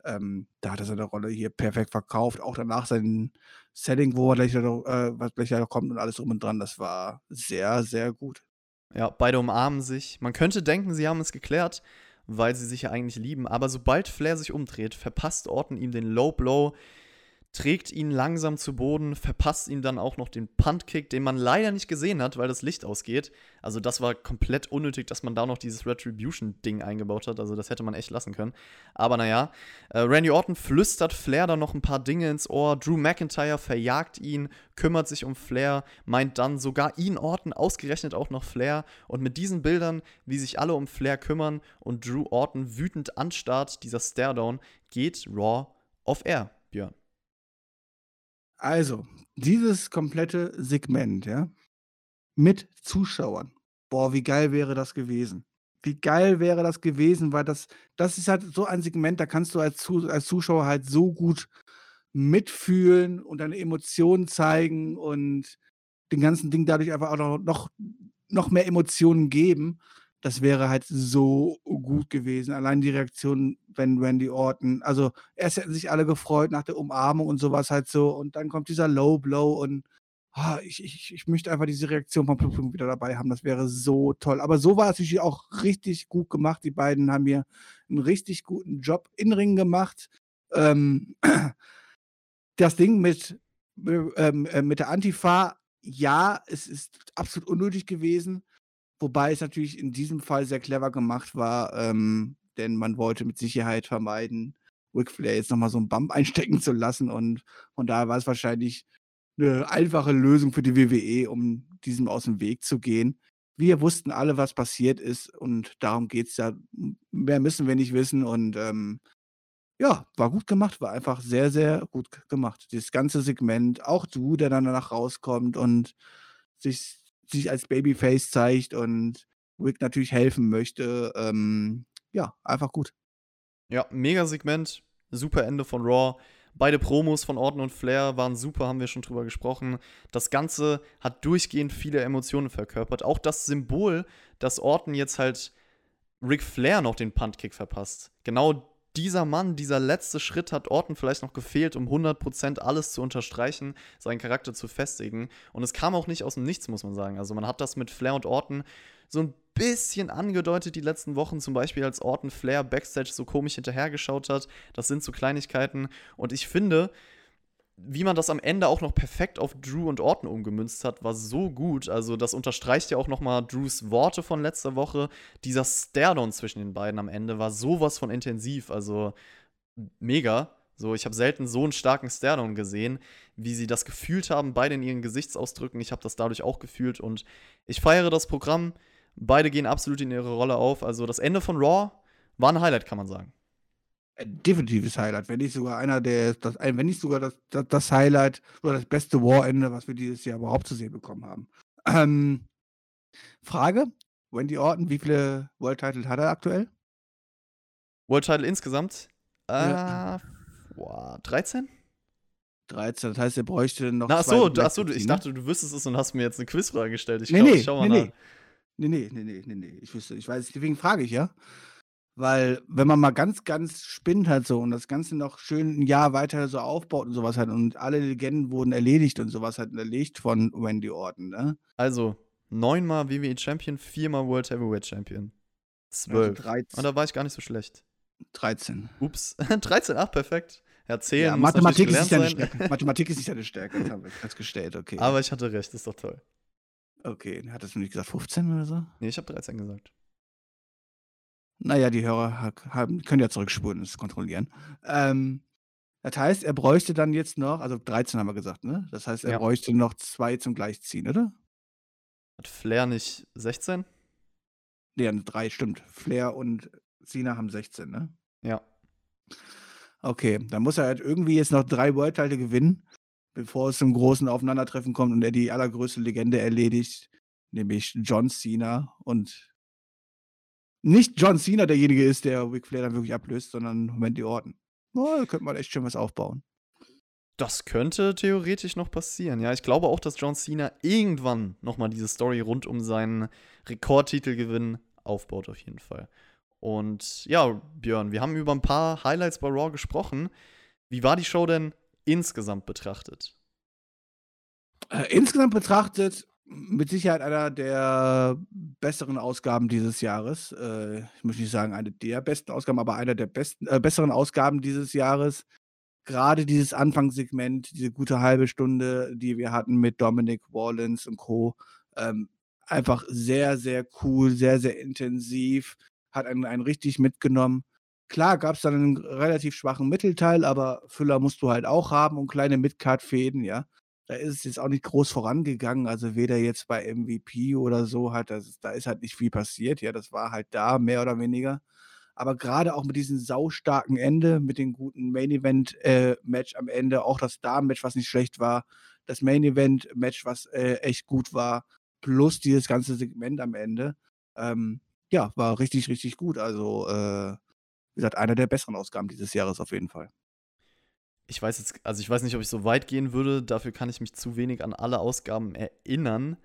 Speaker 3: Ähm, da hat er seine Rolle hier perfekt verkauft. Auch danach sein Setting, wo er gleich, äh, was gleich kommt und alles drum und dran, das war sehr, sehr gut.
Speaker 2: Ja, beide umarmen sich. Man könnte denken, sie haben es geklärt, weil sie sich ja eigentlich lieben. Aber sobald Flair sich umdreht, verpasst Orton ihm den Low Blow trägt ihn langsam zu Boden, verpasst ihn dann auch noch den Puntkick, den man leider nicht gesehen hat, weil das Licht ausgeht. Also das war komplett unnötig, dass man da noch dieses Retribution-Ding eingebaut hat. Also das hätte man echt lassen können. Aber naja, äh, Randy Orton flüstert Flair dann noch ein paar Dinge ins Ohr. Drew McIntyre verjagt ihn, kümmert sich um Flair, meint dann sogar ihn Orton, ausgerechnet auch noch Flair. Und mit diesen Bildern, wie sich alle um Flair kümmern und Drew Orton wütend anstarrt, dieser Staredown, geht Raw auf Air, Björn.
Speaker 3: Also, dieses komplette Segment, ja, mit Zuschauern. Boah, wie geil wäre das gewesen? Wie geil wäre das gewesen, weil das, das ist halt so ein Segment, da kannst du als, als Zuschauer halt so gut mitfühlen und deine Emotionen zeigen und den ganzen Ding dadurch einfach auch noch, noch mehr Emotionen geben das wäre halt so gut gewesen. Allein die Reaktion, wenn Randy Orton, also erst hätten sich alle gefreut nach der Umarmung und sowas halt so und dann kommt dieser Low Blow und oh, ich, ich, ich möchte einfach diese Reaktion vom Publikum wieder dabei haben. Das wäre so toll. Aber so war es natürlich auch richtig gut gemacht. Die beiden haben hier einen richtig guten Job in Ring gemacht. Ähm, das Ding mit, ähm, äh, mit der Antifa, ja, es ist absolut unnötig gewesen. Wobei es natürlich in diesem Fall sehr clever gemacht war, ähm, denn man wollte mit Sicherheit vermeiden, Ric Flair jetzt nochmal so einen Bump einstecken zu lassen. Und von daher war es wahrscheinlich eine einfache Lösung für die WWE, um diesem aus dem Weg zu gehen. wir wussten alle, was passiert ist und darum geht es ja. Mehr müssen wir nicht wissen und ähm, ja, war gut gemacht, war einfach sehr, sehr gut gemacht. Dieses ganze Segment, auch du, der dann danach rauskommt und sich, sich als Babyface zeigt und Rick natürlich helfen möchte. Ähm, ja, einfach gut.
Speaker 2: Ja, mega Segment, super Ende von Raw. Beide Promos von Orton und Flair waren super, haben wir schon drüber gesprochen. Das Ganze hat durchgehend viele Emotionen verkörpert. Auch das Symbol, dass Orton jetzt halt Ric Flair noch den Puntkick verpasst. Genau dieser Mann, dieser letzte Schritt hat Orton vielleicht noch gefehlt, um 100% alles zu unterstreichen, seinen Charakter zu festigen. Und es kam auch nicht aus dem Nichts, muss man sagen. Also man hat das mit Flair und Orton so ein bisschen angedeutet die letzten Wochen, zum Beispiel als Orton Flair Backstage so komisch hinterhergeschaut hat. Das sind so Kleinigkeiten. Und ich finde, wie man das am Ende auch noch perfekt auf Drew und Orton umgemünzt hat, war so gut. Also das unterstreicht ja auch noch mal Drews Worte von letzter Woche. Dieser Stairdown zwischen den beiden am Ende war sowas von intensiv. Also mega. So, ich habe selten so einen starken Stairdown gesehen, wie sie das gefühlt haben, beide in ihren Gesichtsausdrücken. Ich habe das dadurch auch gefühlt und ich feiere das Programm. Beide gehen absolut in ihre Rolle auf. Also das Ende von Raw war ein Highlight, kann man sagen.
Speaker 3: Ein definitives Highlight, wenn nicht sogar einer der, das, wenn nicht sogar das, das, das Highlight oder das beste War-Ende, was wir dieses Jahr überhaupt zu sehen bekommen haben. Ähm, Frage: Wendy Orton, wie viele World Title hat er aktuell?
Speaker 2: World Title insgesamt? Äh, ja. boah, 13?
Speaker 3: 13, das heißt, er bräuchte noch.
Speaker 2: Na, achso, achso, ich ne? dachte, du wüsstest es und hast mir jetzt eine Quizfrage gestellt. Ich
Speaker 3: nee, glaub, nee, schau mal nee, nach. Nee, nee, nee, nee, nee, nee. Ich wüsste, ich weiß, deswegen frage ich ja. Weil, wenn man mal ganz, ganz spinnt halt so und das Ganze noch schön ein Jahr weiter so aufbaut und sowas halt und alle Legenden wurden erledigt und sowas halt erlegt von Wendy Orton, ne?
Speaker 2: Also, neunmal WWE Champion, viermal World Heavyweight Champion. Zwölf. Also und da war ich gar nicht so schlecht.
Speaker 3: 13.
Speaker 2: Ups. 13, ach, perfekt. Erzählen. Ja,
Speaker 3: Mathematik, ist Stärke. Mathematik ist nicht deine Stärke, das habe ich festgestellt, okay.
Speaker 2: Aber ich hatte recht, ist doch toll.
Speaker 3: Okay, hattest du nicht gesagt 15 oder so?
Speaker 2: Nee, ich habe 13 gesagt.
Speaker 3: Naja, die Hörer haben, können ja zurückspulen und es kontrollieren. Ähm, das heißt, er bräuchte dann jetzt noch, also 13 haben wir gesagt, ne? Das heißt, er ja. bräuchte noch zwei zum Gleichziehen, oder?
Speaker 2: Hat Flair nicht 16?
Speaker 3: Nee, drei, stimmt. Flair und Cena haben 16, ne?
Speaker 2: Ja.
Speaker 3: Okay, dann muss er halt irgendwie jetzt noch drei World-Teile gewinnen bevor es zum großen Aufeinandertreffen kommt und er die allergrößte Legende erledigt, nämlich John Cena. Und nicht John Cena derjenige ist, der Ric Flair dann wirklich ablöst, sondern Randy Orton. Oh, da könnte man echt schön was aufbauen.
Speaker 2: Das könnte theoretisch noch passieren. Ja, ich glaube auch, dass John Cena irgendwann nochmal diese Story rund um seinen Rekordtitelgewinn aufbaut, auf jeden Fall. Und ja, Björn, wir haben über ein paar Highlights bei Raw gesprochen. Wie war die Show denn insgesamt betrachtet?
Speaker 3: Äh, insgesamt betrachtet mit Sicherheit einer der besseren Ausgaben dieses Jahres. Äh, ich möchte nicht sagen eine der besten Ausgaben, aber einer der besten, äh, besseren Ausgaben dieses Jahres. Gerade dieses Anfangssegment, diese gute halbe Stunde, die wir hatten mit Dominic Wallens und Co. Ähm, einfach sehr, sehr cool, sehr, sehr intensiv, hat einen, einen richtig mitgenommen. Klar gab es dann einen relativ schwachen Mittelteil, aber Füller musst du halt auch haben und kleine Midcard-Fäden, ja. Da ist es jetzt auch nicht groß vorangegangen. Also weder jetzt bei MVP oder so hat das, da ist halt nicht viel passiert. Ja, das war halt da, mehr oder weniger. Aber gerade auch mit diesem saustarken Ende, mit dem guten Main Event äh, Match am Ende, auch das Damen-Match, was nicht schlecht war, das Main Event Match, was äh, echt gut war, plus dieses ganze Segment am Ende, ähm, ja, war richtig, richtig gut. Also äh, wie gesagt, einer der besseren Ausgaben dieses Jahres auf jeden Fall.
Speaker 2: Ich weiß jetzt, also ich weiß nicht, ob ich so weit gehen würde, dafür kann ich mich zu wenig an alle Ausgaben erinnern.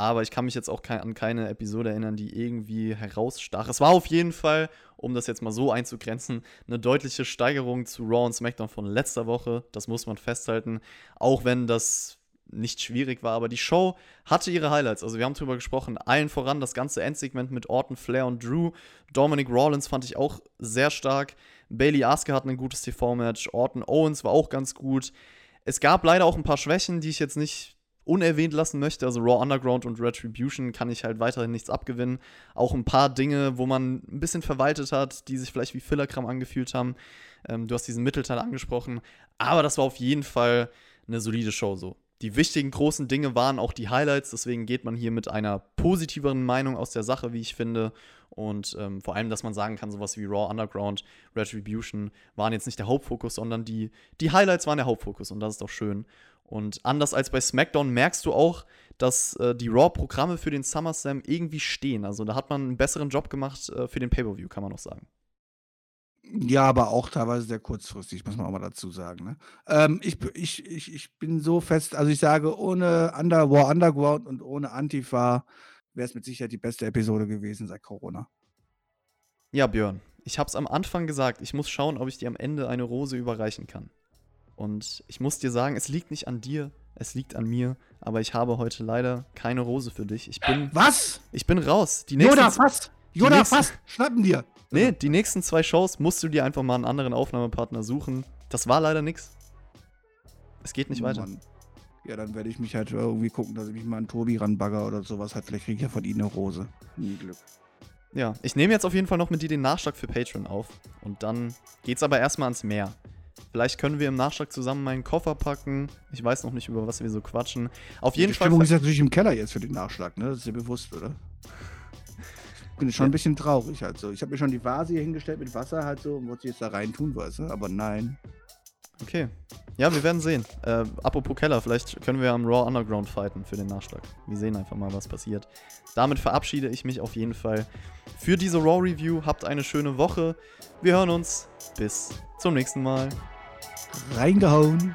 Speaker 2: Aber ich kann mich jetzt auch an keine Episode erinnern, die irgendwie herausstach. Es war auf jeden Fall, um das jetzt mal so einzugrenzen, eine deutliche Steigerung zu Raw und SmackDown von letzter Woche. Das muss man festhalten. Auch wenn das nicht schwierig war, aber die Show hatte ihre Highlights. Also wir haben drüber gesprochen, allen voran das ganze Endsegment mit Orton, Flair und Drew. Dominic Rawlins fand ich auch sehr stark. Bailey Asuka hat ein gutes TV-Match. Orton Owens war auch ganz gut. Es gab leider auch ein paar Schwächen, die ich jetzt nicht unerwähnt lassen möchte. Also Raw Underground und Retribution kann ich halt weiterhin nichts abgewinnen. Auch ein paar Dinge, wo man ein bisschen verwaltet hat, die sich vielleicht wie Fillerkram angefühlt haben. Ähm, du hast diesen Mittelteil angesprochen. Aber das war auf jeden Fall eine solide Show so. die wichtigen großen Dinge waren auch die Highlights, deswegen geht man hier mit einer positiveren Meinung aus der Sache, wie ich finde. Und ähm, vor allem, dass man sagen kann, sowas wie Raw Underground, Retribution waren jetzt nicht der Hauptfokus, sondern die, die Highlights waren der Hauptfokus und das ist doch schön. Und anders als bei SmackDown merkst du auch, dass äh, die Raw-Programme für den SummerSlam irgendwie stehen. Also da hat man einen besseren Job gemacht äh, für den Pay-Per-View, kann man noch sagen.
Speaker 3: Ja, aber auch teilweise sehr kurzfristig, muss man auch mal dazu sagen. Ne? Ähm, ich, ich, ich, ich bin so fest, also ich sage, ohne Under War Underground und ohne Antifa wäre es mit Sicherheit die beste Episode gewesen seit Corona.
Speaker 2: Ja, Björn, ich habe es am Anfang gesagt, ich muss schauen, ob ich dir am Ende eine Rose überreichen kann. Und ich muss dir sagen, es liegt nicht an dir, es liegt an mir, aber ich habe heute leider keine Rose für dich. Ich bin.
Speaker 3: Was?
Speaker 2: Ich bin raus. Die nächsten,
Speaker 3: Joda, fast! Joda,
Speaker 2: nächsten-
Speaker 3: fast! Schnappen dir!
Speaker 2: Nee, die nächsten zwei Shows musst du dir einfach mal einen anderen Aufnahmepartner suchen. Das war leider nix. Es geht nicht weiter.
Speaker 3: Mann. Ja, dann werde ich mich halt irgendwie gucken, dass ich mich mal an Tobi ranbagger oder sowas. Halt, vielleicht kriege ich ja von ihm eine Rose. Nie Glück.
Speaker 2: Ja, ich nehme jetzt auf jeden Fall noch mit dir den Nachschlag für Patreon auf. Und dann geht's aber erstmal ans Meer. Vielleicht können wir im Nachschlag zusammen meinen Koffer packen. Ich weiß noch nicht, über was wir so quatschen. Auf jeden
Speaker 3: Die
Speaker 2: Fall.
Speaker 3: Stimmung ist natürlich im Keller jetzt für den Nachschlag, ne? Das ist dir bewusst, oder? Ich bin schon ein bisschen traurig halt so. Ich habe mir schon die Vase hier hingestellt mit Wasser halt so und wollte sie jetzt da rein tun, weißt du? Aber nein.
Speaker 2: Okay. Ja, wir werden sehen. Äh, apropos Keller, vielleicht können wir am Raw Underground fighten für den Nachschlag. Wir sehen einfach mal, was passiert. Damit verabschiede ich mich auf jeden Fall für diese Raw Review. Habt eine schöne Woche. Wir hören uns. Bis zum nächsten Mal.
Speaker 3: Reingehauen.